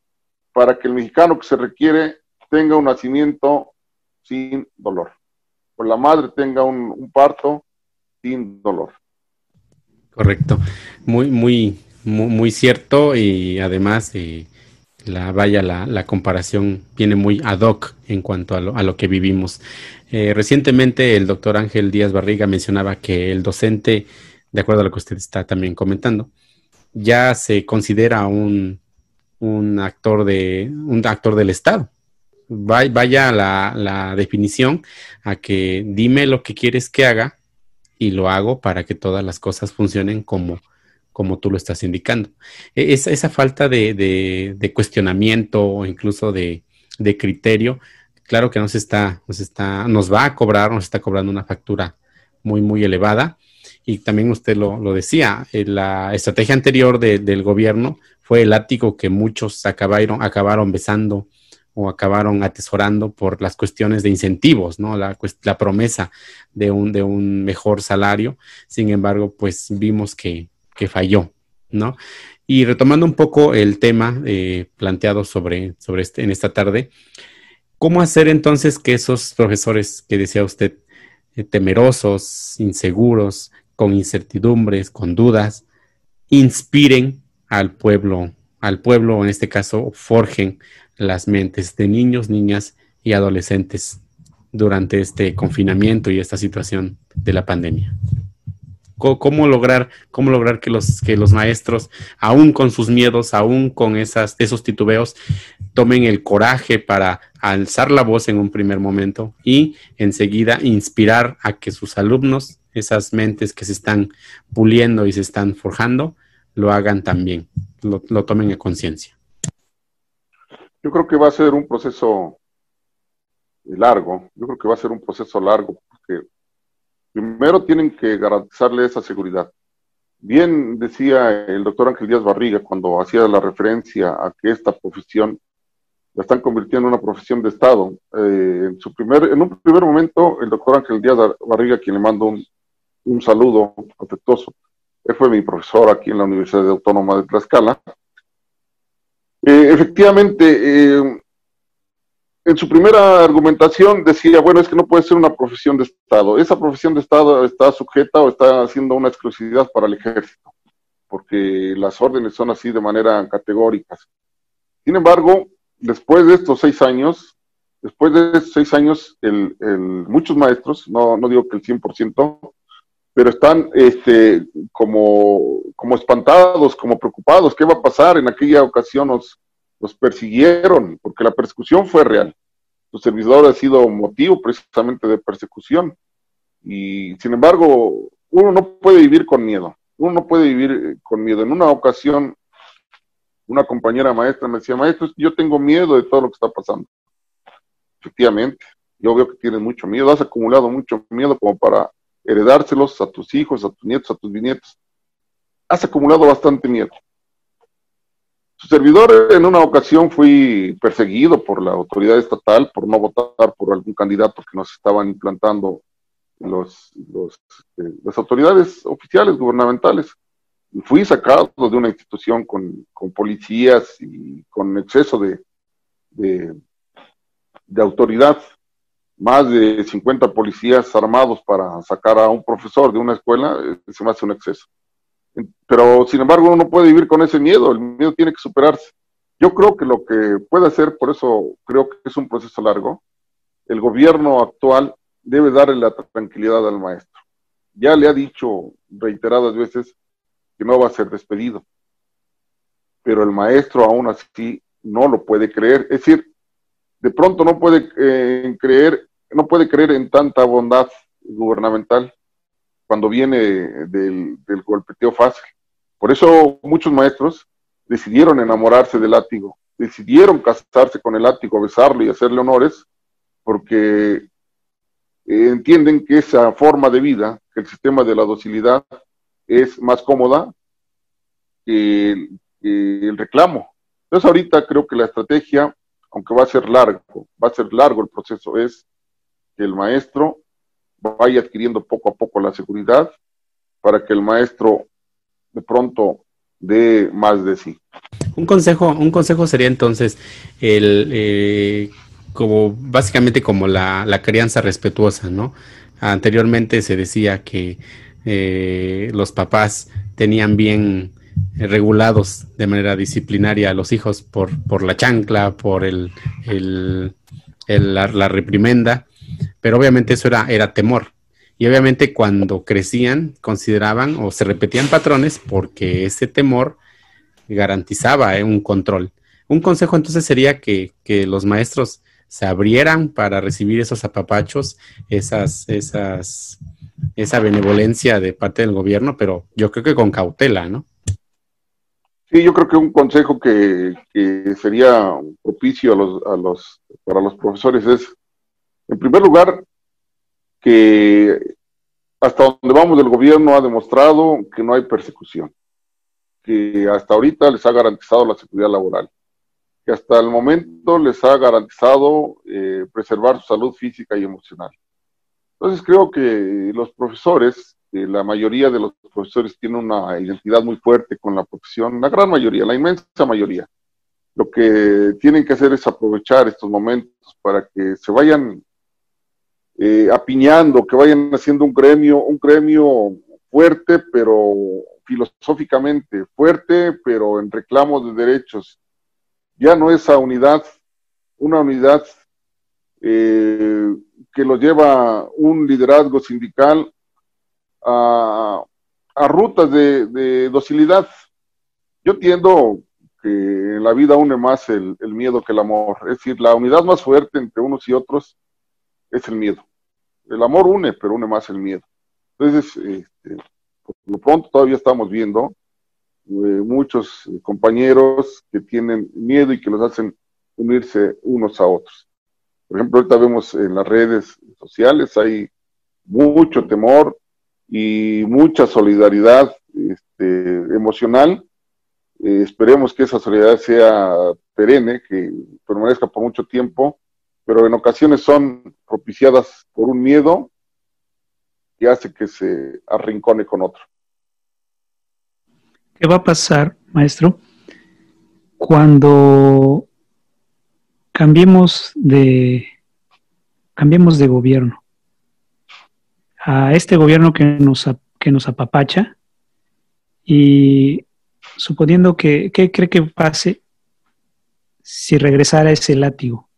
S4: para que el mexicano que se requiere tenga un nacimiento sin dolor, o la madre tenga un, parto sin dolor.
S1: Correcto, muy, muy, muy, cierto y además eh, la vaya la, la, comparación viene muy ad hoc en cuanto a lo, a lo que vivimos. Eh, recientemente el doctor Ángel Díaz Barriga mencionaba que el docente, de acuerdo a lo que usted está también comentando, ya se considera un, un actor de un actor del Estado. Vaya la, la definición a que dime lo que quieres que haga y lo hago para que todas las cosas funcionen como, como tú lo estás indicando. E, esa, esa falta de, cuestionamiento o incluso de, criterio, claro que nos está, nos está, nos va a cobrar, nos está cobrando una factura muy, muy elevada. Y también usted lo, decía, eh, la estrategia anterior del gobierno fue el ático que muchos acabaron, acabaron besando o acabaron atesorando por las cuestiones de incentivos, ¿no? La, la promesa de un, de un mejor salario. Sin embargo, pues vimos que, que falló, ¿no? Y retomando un poco el tema eh, planteado sobre, sobre este, en esta tarde, ¿cómo hacer entonces que esos profesores que decía usted, eh, temerosos, inseguros, con incertidumbres, con dudas, inspiren al pueblo, al pueblo, en este caso, forjen las mentes de niños, niñas y adolescentes durante este confinamiento y esta situación de la pandemia? Cómo, lograr, cómo lograr que los, que los maestros, aún con sus miedos, aún con esas, esos titubeos, tomen el coraje para alzar la voz en un primer momento y enseguida inspirar a que sus alumnos, esas mentes que se están puliendo y se están forjando, lo hagan también, lo, lo tomen en conciencia.
S4: Yo creo que va a ser un proceso largo, yo creo que va a ser un proceso largo, porque primero tienen que garantizarle esa seguridad. Bien decía el doctor Ángel Díaz Barriga cuando hacía la referencia a que esta profesión la están convirtiendo en una profesión de Estado. Eh, en, su primer, en un primer momento, el doctor Ángel Díaz Barriga, quien le mando un, saludo afectuoso, él fue mi profesor aquí en la Universidad Autónoma de Tlaxcala. Eh, efectivamente, eh, en su primera argumentación decía, bueno, es que no puede ser una profesión de Estado. Esa profesión de Estado está sujeta o está haciendo una exclusividad para el ejército, porque las órdenes son así de manera categóricas. Sin embargo, después de estos seis años, después de estos seis años, el, muchos maestros, no, no digo que el 100%, pero están este, como, como espantados, como preocupados. ¿Qué va a pasar? En aquella ocasión nos, los persiguieron, porque la persecución fue real. Su servidor ha sido motivo precisamente de persecución. Y sin embargo, uno no puede vivir con miedo. Uno no puede vivir eh, con miedo. En una ocasión, una compañera maestra me decía, maestro, yo tengo miedo de todo lo que está pasando. Efectivamente, yo veo que tienes mucho miedo, has acumulado mucho miedo como para heredárselos a tus hijos, a tus nietos, a tus bisnietos. Has acumulado bastante miedo. Su servidor en una ocasión fui perseguido por la autoridad estatal por no votar por algún candidato que nos estaban implantando los, este, las autoridades oficiales gubernamentales. Fui sacado de una institución con, policías y con exceso de, de, de autoridad, más de 50 policías armados para sacar a un profesor de una escuela, eh, se me hace un exceso. Pero, sin embargo, uno no puede vivir con ese miedo, el miedo tiene que superarse. Yo creo que lo que puede hacer, por eso creo que es un proceso largo, el gobierno actual debe darle la tranquilidad al maestro. Ya le ha dicho reiteradas veces que no va a ser despedido, pero el maestro aún así no lo puede creer. Es decir, de pronto no puede eh, creer, no puede creer en tanta bondad gubernamental cuando viene del, del golpeteo fácil. Por eso muchos maestros decidieron enamorarse del látigo, decidieron casarse con el látigo, besarlo y hacerle honores, porque eh, entienden que esa forma de vida, que el sistema de la docilidad es más cómoda que el, que el reclamo. Entonces ahorita creo que la estrategia, aunque va a ser largo, va a ser largo el proceso, es que el maestro vaya adquiriendo poco a poco la seguridad para que el maestro de pronto dé más de sí.
S1: Un consejo, un consejo sería entonces el eh, como básicamente como la, la, crianza respetuosa, ¿no? Anteriormente se decía que eh, los papás tenían bien regulados de manera disciplinaria a los hijos por, por la chancla, por el, el, la, reprimenda, pero obviamente eso era, era temor. Y obviamente cuando crecían consideraban o se repetían patrones porque ese temor garantizaba eh, un control. Un consejo entonces sería que, que, los maestros se abrieran para recibir esos apapachos, esas, esas, esa benevolencia de parte del gobierno, pero yo creo que con cautela, ¿no?
S4: Sí, yo creo que un consejo que, que sería propicio a los, a los, para los profesores es, en primer lugar, que hasta donde vamos del gobierno ha demostrado que no hay persecución que hasta ahorita les ha garantizado la seguridad laboral, que hasta el momento les ha garantizado eh, preservar su salud física y emocional. Entonces creo que los profesores, eh, la mayoría de los profesores tienen una identidad muy fuerte con la profesión, la gran mayoría, la inmensa mayoría. Lo que tienen que hacer es aprovechar estos momentos para que se vayan eh, apiñando, que vayan haciendo un gremio, un gremio fuerte, pero filosóficamente fuerte, pero en reclamos de derechos. Ya no esa unidad, una unidad eh, que lo lleva un liderazgo sindical a, a rutas de, de, docilidad. Yo entiendo que en la vida une más el, el miedo que el amor. Es decir, la unidad más fuerte entre unos y otros es el miedo. El amor une, pero une más el miedo. Entonces, este, por lo pronto todavía estamos viendo eh, muchos compañeros que tienen miedo y que los hacen unirse unos a otros. Por ejemplo, ahorita vemos en las redes sociales hay mucho temor y mucha solidaridad este, emocional. Eh, esperemos que esa solidaridad sea perenne, que permanezca por mucho tiempo, pero en ocasiones son propiciadas por un miedo que hace que se arrincone con otro.
S3: ¿Qué va a pasar, maestro, cuando cambiemos de cambiemos de gobierno? A este gobierno que nos, que nos apapacha y suponiendo que, ¿qué cree que pase si regresara ese látigo?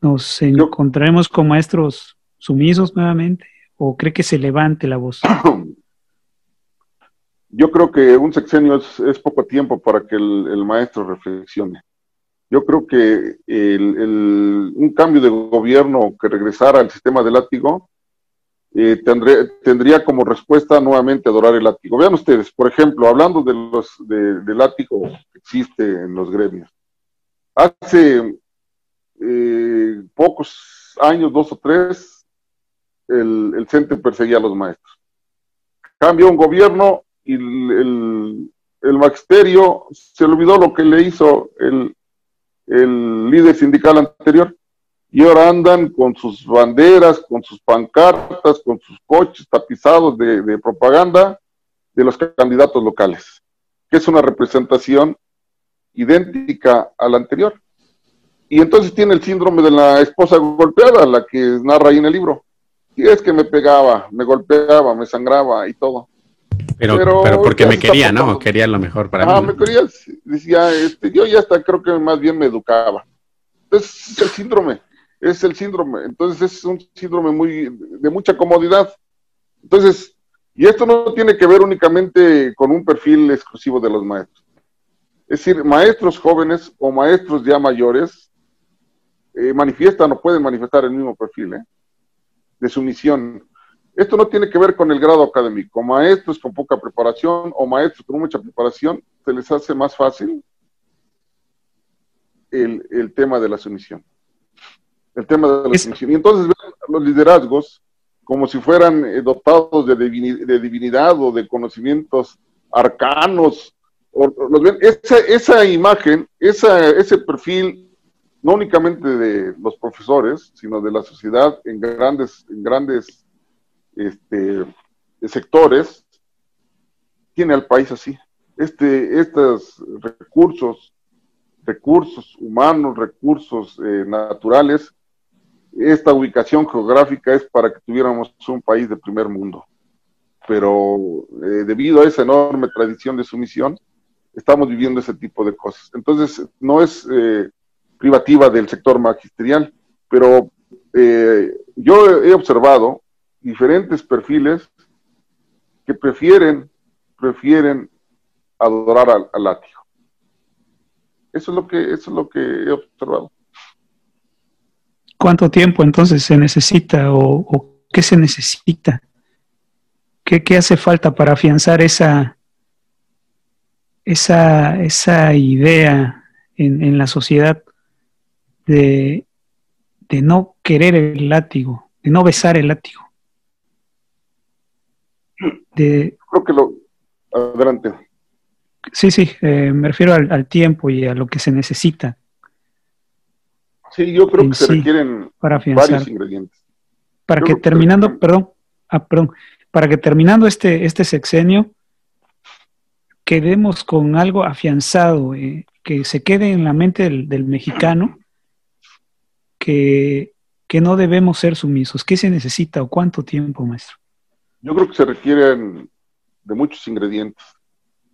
S3: ¿Nos encontraremos con maestros sumisos nuevamente? o cree que se levante la voz?
S4: Yo creo que un sexenio es, poco tiempo para que el, maestro reflexione. Yo creo que el, un cambio de gobierno que regresara al sistema de látigo eh, tendría como respuesta nuevamente adorar el látigo. Vean ustedes, por ejemplo, hablando de los de, látigo que existe en los gremios. Hace eh, pocos años, dos o tres, el, el CENTE perseguía a los maestros. Cambió un gobierno y el, magisterio se olvidó lo que le hizo el, el líder sindical anterior y ahora andan con sus banderas, con sus pancartas, con sus coches tapizados de, de, propaganda de los candidatos locales, que es una representación idéntica a la anterior. Y entonces tiene el síndrome de la esposa golpeada, la que narra ahí en el libro. Y es que me pegaba, me golpeaba, me sangraba y todo.
S1: Pero, pero, porque me quería, ¿no? Quería lo mejor para
S4: ah,
S1: mí.
S4: me quería, decía, este, yo ya hasta creo que más bien me educaba. Entonces es el síndrome, es el síndrome. Entonces es un síndrome muy de mucha comodidad. Entonces, y esto no tiene que ver únicamente con un perfil exclusivo de los maestros. Es decir, maestros jóvenes o maestros ya mayores eh, manifiestan o pueden manifestar el mismo perfil ¿eh? de sumisión. Esto no tiene que ver con el grado académico. Maestros con poca preparación o maestros con mucha preparación, se les hace más fácil el, el tema de la sumisión. El tema de la sumisión. Y entonces los liderazgos como si fueran eh, dotados de, de, divinidad o de conocimientos arcanos. O, esa, esa, imagen, esa, ese perfil, no únicamente de los profesores, sino de la sociedad en grandes, en grandes este, sectores, tiene al país así. Este, estos recursos, recursos humanos, recursos eh, naturales, esta ubicación geográfica es para que tuviéramos un país de primer mundo. Pero eh, debido a esa enorme tradición de sumisión, estamos viviendo ese tipo de cosas. Entonces, no es eh, privativa del sector magisterial, pero eh, yo he observado diferentes perfiles que prefieren, prefieren adorar al, al látigo. Eso es lo que, eso es lo que he observado.
S3: ¿Cuánto tiempo entonces se necesita o, qué se necesita? ¿Qué, hace falta para afianzar esa, esa, esa idea en, la sociedad de, no querer el látigo, de no besar el látigo?
S4: De, Creo que lo... Adelante.
S3: Sí, sí, eh, me refiero al, tiempo y a lo que se necesita.
S4: Sí, yo creo que se requieren varios ingredientes.
S3: Para que terminando, perdón, ah, perdón, para que terminando este, este sexenio, quedemos con algo afianzado, eh, que se quede en la mente del, mexicano, que, no debemos ser sumisos. ¿Qué se necesita o cuánto tiempo, maestro?
S4: Yo creo que se requieren de muchos ingredientes.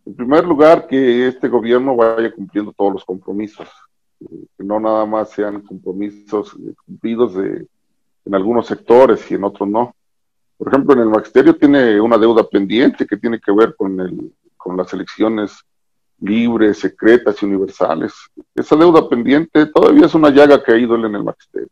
S4: En primer lugar, que este gobierno vaya cumpliendo todos los compromisos que no nada más sean compromisos cumplidos de, en algunos sectores y en otros no. Por ejemplo, en el magisterio tiene una deuda pendiente que tiene que ver con, el, con las elecciones libres, secretas y universales. Esa deuda pendiente todavía es una llaga que ha ido en el magisterio.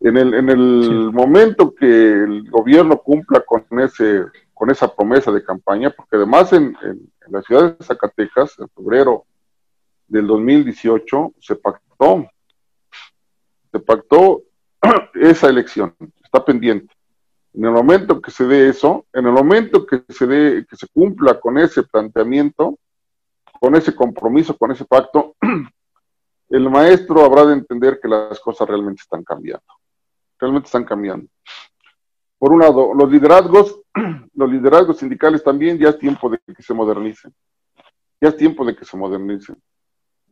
S4: En el, en el momento que el gobierno cumpla con, ese, con esa promesa de campaña, porque además en, en la ciudad de Zacatecas, en febrero del 2018 se pactó, se pactó esa elección, está pendiente. En el momento que se dé eso, en el momento que se dé, que se cumpla con ese planteamiento, con ese compromiso, con ese pacto, el maestro habrá de entender que las cosas realmente están cambiando. Realmente están cambiando. Por un lado, los liderazgos, los liderazgos sindicales también ya es tiempo de que se modernicen. Ya es tiempo de que se modernicen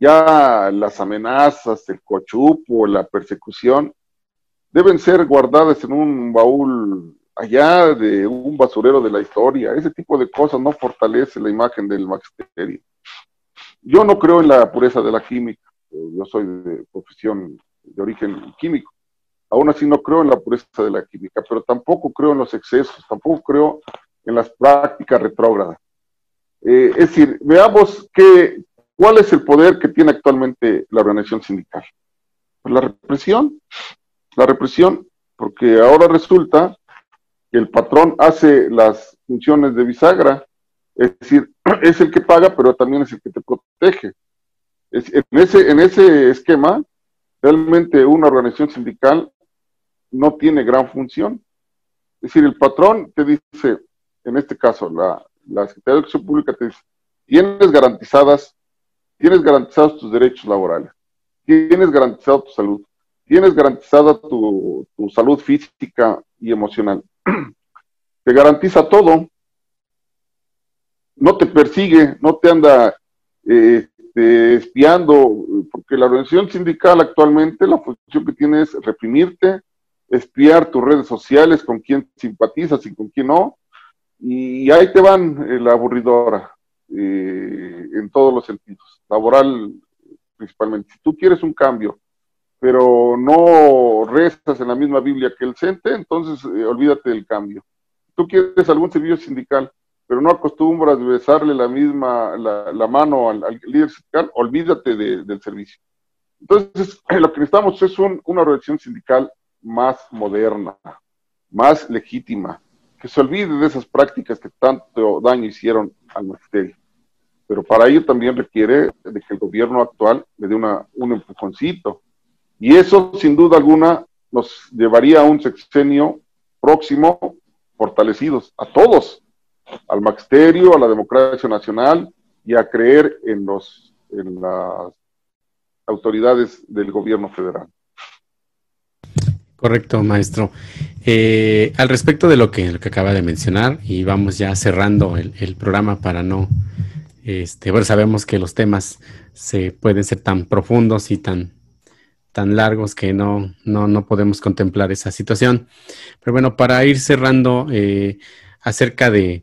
S4: ya las amenazas, el cochupo, la persecución, deben ser guardadas en un baúl allá de un basurero de la historia. Ese tipo de cosas no fortalece la imagen del magisterio. Yo no creo en la pureza de la química. Yo soy de profesión de origen químico. Aún así no creo en la pureza de la química, pero tampoco creo en los excesos, tampoco creo en las prácticas retrógradas. Eh, es decir, veamos qué, ¿Cuál es el poder que tiene actualmente la organización sindical? Pues la represión. La represión, porque ahora resulta el patrón hace las funciones de bisagra, es decir, es el que paga, pero también es el que te protege. en, ese, esquema, realmente una organización sindical no tiene gran función. Es decir, el patrón te dice, en este caso, la, la Secretaría de Educación Pública te dice, tienes garantizadas tienes garantizados tus derechos laborales, tienes garantizado tu salud, tienes garantizada tu, salud física y emocional. te garantiza todo, no te persigue, no te anda eh, este, espiando, porque la organización sindical actualmente la función que tiene es reprimirte, espiar tus redes sociales, con quién simpatizas y con quién no, y ahí te van eh, la aburridora eh, en todos los sentidos, laboral principalmente. Si tú quieres un cambio, pero no rezas en la misma Biblia que el CENTE, entonces eh, olvídate del cambio. Tú quieres algún servicio sindical, pero no acostumbras besarle la misma, la, mano al, líder sindical, olvídate del servicio. Entonces, lo que necesitamos es una organización sindical más moderna, más legítima, que se olvide de esas prácticas que tanto daño hicieron al magisterio. Pero para ello también requiere de que el gobierno actual le dé una, un empujoncito. Y eso, sin duda alguna, nos llevaría a un sexenio próximo fortalecidos, a todos, al magisterio, a la democracia nacional y a creer en, los, en las autoridades del gobierno federal.
S1: Correcto, maestro. Eh, al respecto de lo que, lo que acaba de mencionar, y vamos ya cerrando el, programa para no, este, bueno, sabemos que los temas se pueden ser tan profundos y tan, tan largos que no, no, no podemos contemplar esa situación. Pero bueno, para ir cerrando eh, acerca de,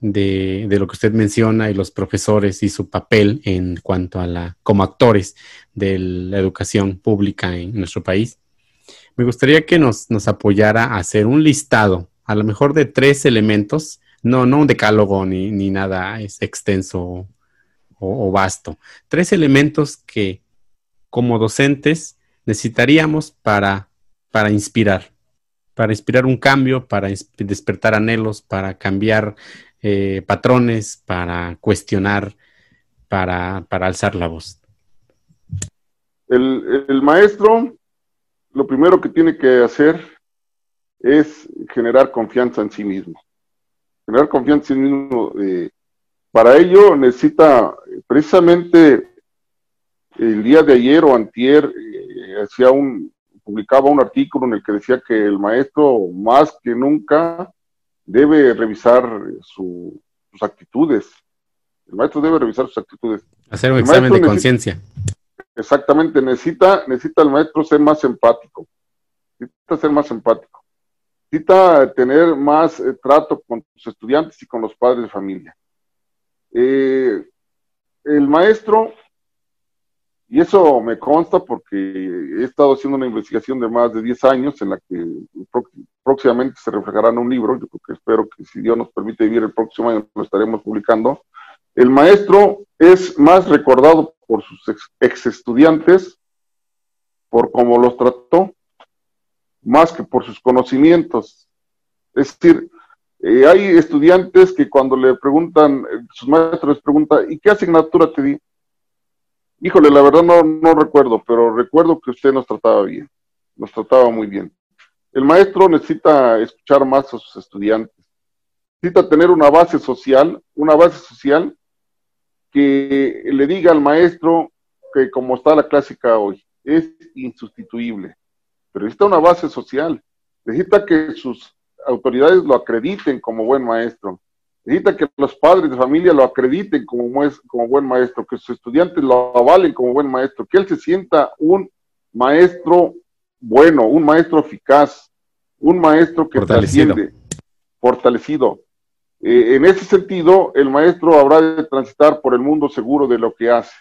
S1: de, lo que usted menciona y los profesores y su papel en cuanto a la, como actores de la educación pública en nuestro país, me gustaría que nos, nos apoyara a hacer un listado, a lo mejor de tres elementos, no, no un decálogo ni, ni nada es extenso o, vasto, tres elementos que como docentes necesitaríamos para, para inspirar, para inspirar un cambio, para despertar anhelos, para cambiar eh, patrones, para cuestionar, para, para alzar la voz.
S4: El, el, maestro lo primero que tiene que hacer es generar confianza en sí mismo. Generar confianza en sí mismo. Eh, para ello necesita precisamente el día de ayer o antier eh, hacía un publicaba un artículo en el que decía que el maestro más que nunca debe revisar sus actitudes. El maestro debe revisar sus actitudes.
S1: Hacer un examen de conciencia.
S4: Exactamente, necesita, necesita el maestro ser más empático, necesita ser más empático, necesita tener más eh, trato con sus estudiantes y con los padres de familia. Eh, el maestro, y eso me consta porque he estado haciendo una investigación de más de 10 años en la que próximamente se reflejará en un libro, yo creo que espero que si Dios nos permite vivir el próximo año lo estaremos publicando. El maestro es más recordado por sus ex, estudiantes, por cómo los trató, más que por sus conocimientos. Es decir, eh, hay estudiantes que cuando le preguntan, eh, sus maestros les preguntan, ¿y qué asignatura te di? Híjole, la verdad no, recuerdo, pero recuerdo que usted nos trataba bien, nos trataba muy bien. El maestro necesita escuchar más a sus estudiantes, necesita tener una base social, una base social que le diga al maestro que como está la clásica hoy, es insustituible, pero necesita una base social, necesita que sus autoridades lo acrediten como buen maestro, necesita que los padres de familia lo acrediten como, como buen maestro, que sus estudiantes lo avalen como buen maestro, que él se sienta un maestro bueno, un maestro eficaz, un maestro que
S1: fortalecido.
S4: fortalecido, eh, en ese sentido, el maestro habrá de transitar por el mundo seguro de lo que hace.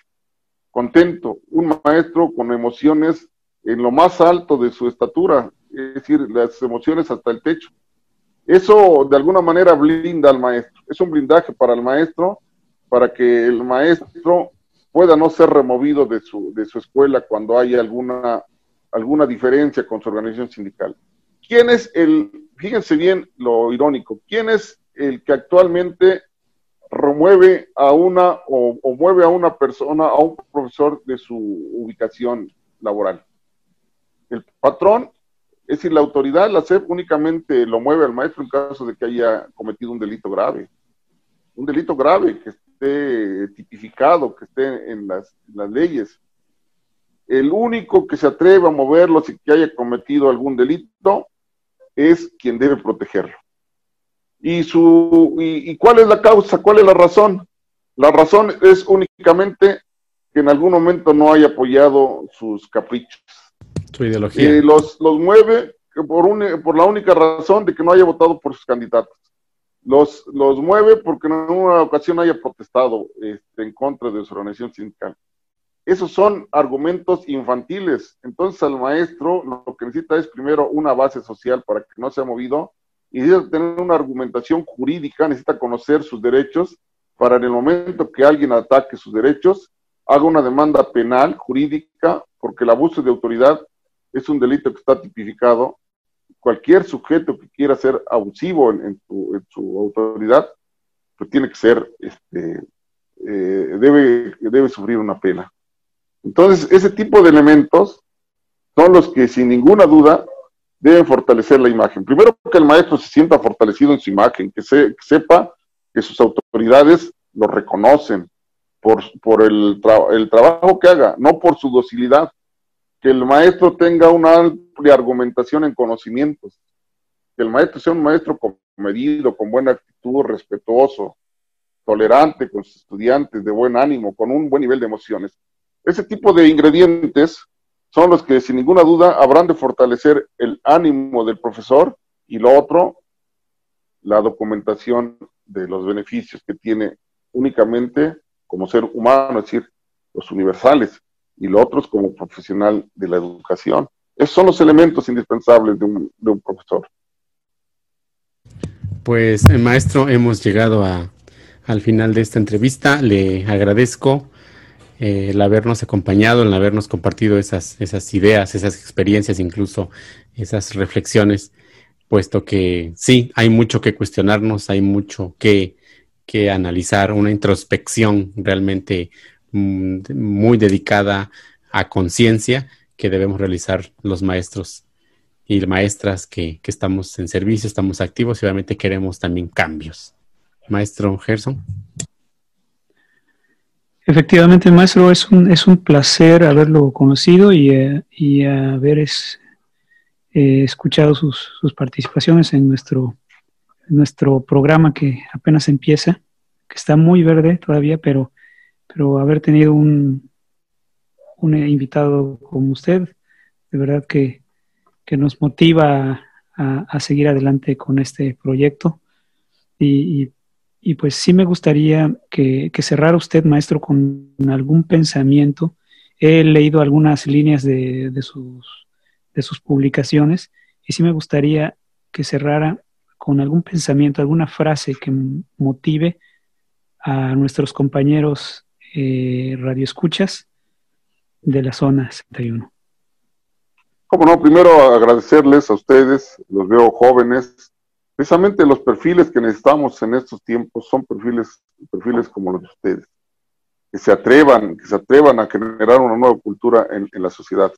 S4: Contento, un maestro con emociones en lo más alto de su estatura, es decir, las emociones hasta el techo. Eso de alguna manera blinda al maestro. Es un blindaje para el maestro, para que el maestro pueda no ser removido de su, de su escuela cuando haya alguna, alguna diferencia con su organización sindical. ¿Quién es el, fíjense bien lo irónico, quién es el que actualmente remueve a una o, mueve a una persona, a un profesor de su ubicación laboral. El patrón, es decir, la autoridad, la SEP, únicamente lo mueve al maestro en caso de que haya cometido un delito grave. Un delito grave que esté tipificado, que esté en las, leyes. El único que se atreve a moverlo si que haya cometido algún delito es quien debe protegerlo. ¿Y, su, y, cuál es la causa? ¿Cuál es la razón? La razón es únicamente que en algún momento no haya apoyado sus caprichos.
S1: Su ideología.
S4: Y los, los mueve por, un, por la única razón de que no haya votado por sus candidatos. Los, los mueve porque en una ocasión haya protestado este, en contra de su organización sindical. Esos son argumentos infantiles. Entonces al maestro lo que necesita es primero una base social para que no se ha movido y necesita tener una argumentación jurídica, necesita conocer sus derechos para en el momento que alguien ataque sus derechos, haga una demanda penal, jurídica, porque el abuso de autoridad es un delito que está tipificado. Cualquier sujeto que quiera ser abusivo en, su, autoridad, pues tiene que ser, este, eh, debe, debe sufrir una pena. Entonces, ese tipo de elementos son los que sin ninguna duda deben fortalecer la imagen. Primero que el maestro se sienta fortalecido en su imagen, que, sepa que sus autoridades lo reconocen por, por el, el trabajo que haga, no por su docilidad. Que el maestro tenga una amplia argumentación en conocimientos. Que el maestro sea un maestro comedido, con buena actitud, respetuoso, tolerante con sus estudiantes, de buen ánimo, con un buen nivel de emociones. Ese tipo de ingredientes son los que sin ninguna duda habrán de fortalecer el ánimo del profesor y lo otro, la documentación de los beneficios que tiene únicamente como ser humano, es decir, los universales, y lo otro como profesional de la educación. Esos son los elementos indispensables de un, de un profesor.
S1: Pues, eh, maestro, hemos llegado a, al final de esta entrevista. Le agradezco eh, el habernos acompañado, el habernos compartido esas, esas ideas, esas experiencias, incluso esas reflexiones, puesto que sí, hay mucho que cuestionarnos, hay mucho que, que analizar, una introspección realmente muy dedicada a conciencia que debemos realizar los maestros y maestras que, que estamos en servicio, estamos activos y obviamente queremos también cambios. Maestro Gerson.
S3: Efectivamente, maestro, es un, es un placer haberlo conocido y, eh, y haber es, eh, escuchado sus, sus, participaciones en nuestro, nuestro programa que apenas empieza, que está muy verde todavía, pero, pero haber tenido un, un invitado como usted, de verdad que, que nos motiva a, a, seguir adelante con este proyecto. Y, y pues sí me gustaría que, cerrara usted, maestro, con algún pensamiento. He leído algunas líneas de, sus, de sus publicaciones y sí me gustaría que cerrara con algún pensamiento, alguna frase que motive a nuestros compañeros eh, radioescuchas de la zona 61.
S4: Como no, primero agradecerles a ustedes, los veo jóvenes, Precisamente los perfiles que necesitamos en estos tiempos son perfiles, perfiles como los de ustedes, que se atrevan, que se atrevan a generar una nueva cultura en, la sociedad.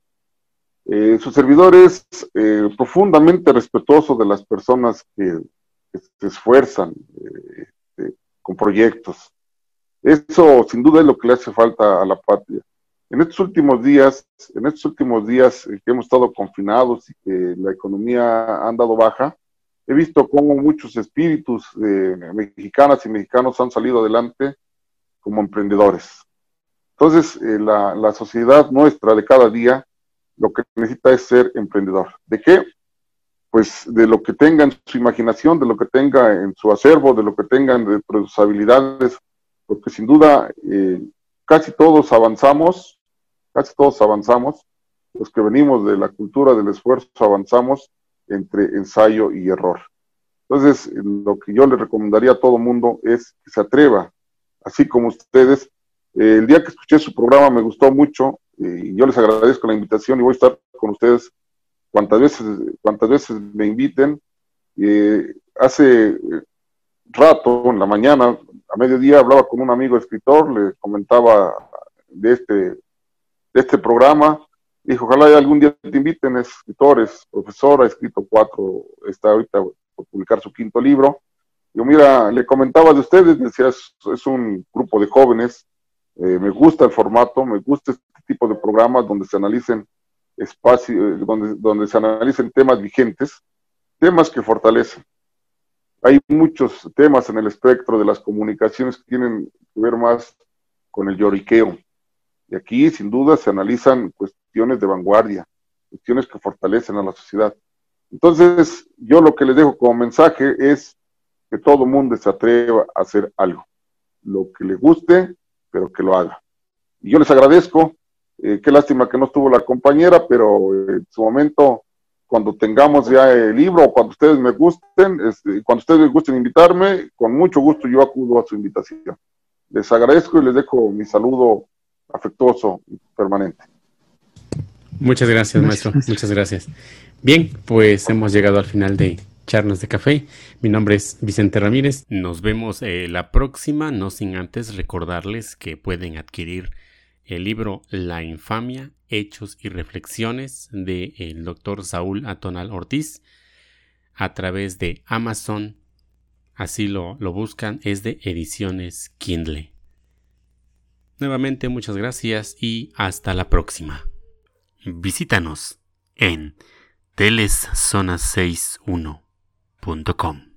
S4: Eh, su servidor es eh, profundamente respetuoso de las personas que, se esfuerzan eh, este, con proyectos. Eso sin duda es lo que le hace falta a la patria. En estos últimos días, en estos últimos días que hemos estado confinados y que la economía ha andado baja, he visto cómo muchos espíritus de mexicanas y mexicanos han salido adelante como emprendedores. Entonces, eh, la, la, sociedad nuestra de cada día lo que necesita es ser emprendedor. ¿De qué? Pues de lo que tenga en su imaginación, de lo que tenga en su acervo, de lo que tengan de sus habilidades, porque sin duda eh, casi todos avanzamos, casi todos avanzamos, los que venimos de la cultura del esfuerzo avanzamos entre ensayo y error. Entonces, lo que yo le recomendaría a todo mundo es que se atreva, así como ustedes. Eh, el día que escuché su programa me gustó mucho y yo les agradezco la invitación y voy a estar con ustedes cuantas veces, cuantas veces me inviten. Eh, hace rato, en la mañana, a mediodía, hablaba con un amigo escritor, le comentaba de este, de este programa Dijo, ojalá algún día te inviten, escritores, profesor, ha escrito cuatro, está ahorita por publicar su quinto libro. Yo, mira, le comentaba de ustedes, decía, es, un grupo de jóvenes, eh, me gusta el formato, me gusta este tipo de programas donde se analicen espacios, eh, donde, donde se analicen temas vigentes, temas que fortalecen. Hay muchos temas en el espectro de las comunicaciones que tienen que ver más con el lloriqueo, Y aquí, sin duda, se analizan cuestiones de vanguardia, cuestiones que fortalecen a la sociedad. Entonces, yo lo que les dejo como mensaje es que todo mundo se atreva a hacer algo, lo que le guste, pero que lo haga. Y yo les agradezco, eh, qué lástima que no estuvo la compañera, pero en su momento, cuando tengamos ya el libro, o cuando ustedes me gusten, este, cuando ustedes me gusten invitarme, con mucho gusto yo acudo a su invitación. Les agradezco y les dejo mi saludo afectuoso y permanente.
S1: Muchas gracias, maestro. Muchas gracias. Bien, pues hemos llegado al final de Charlas de Café. Mi nombre es Vicente Ramírez. Nos vemos eh, la próxima, no sin antes recordarles que pueden adquirir el libro La infamia, hechos y reflexiones del el doctor Saúl Atonal Ortiz a través de Amazon. Así lo, lo buscan, es de ediciones Kindle. Nuevamente muchas gracias y hasta la próxima. Visítanos en teleszona61.com.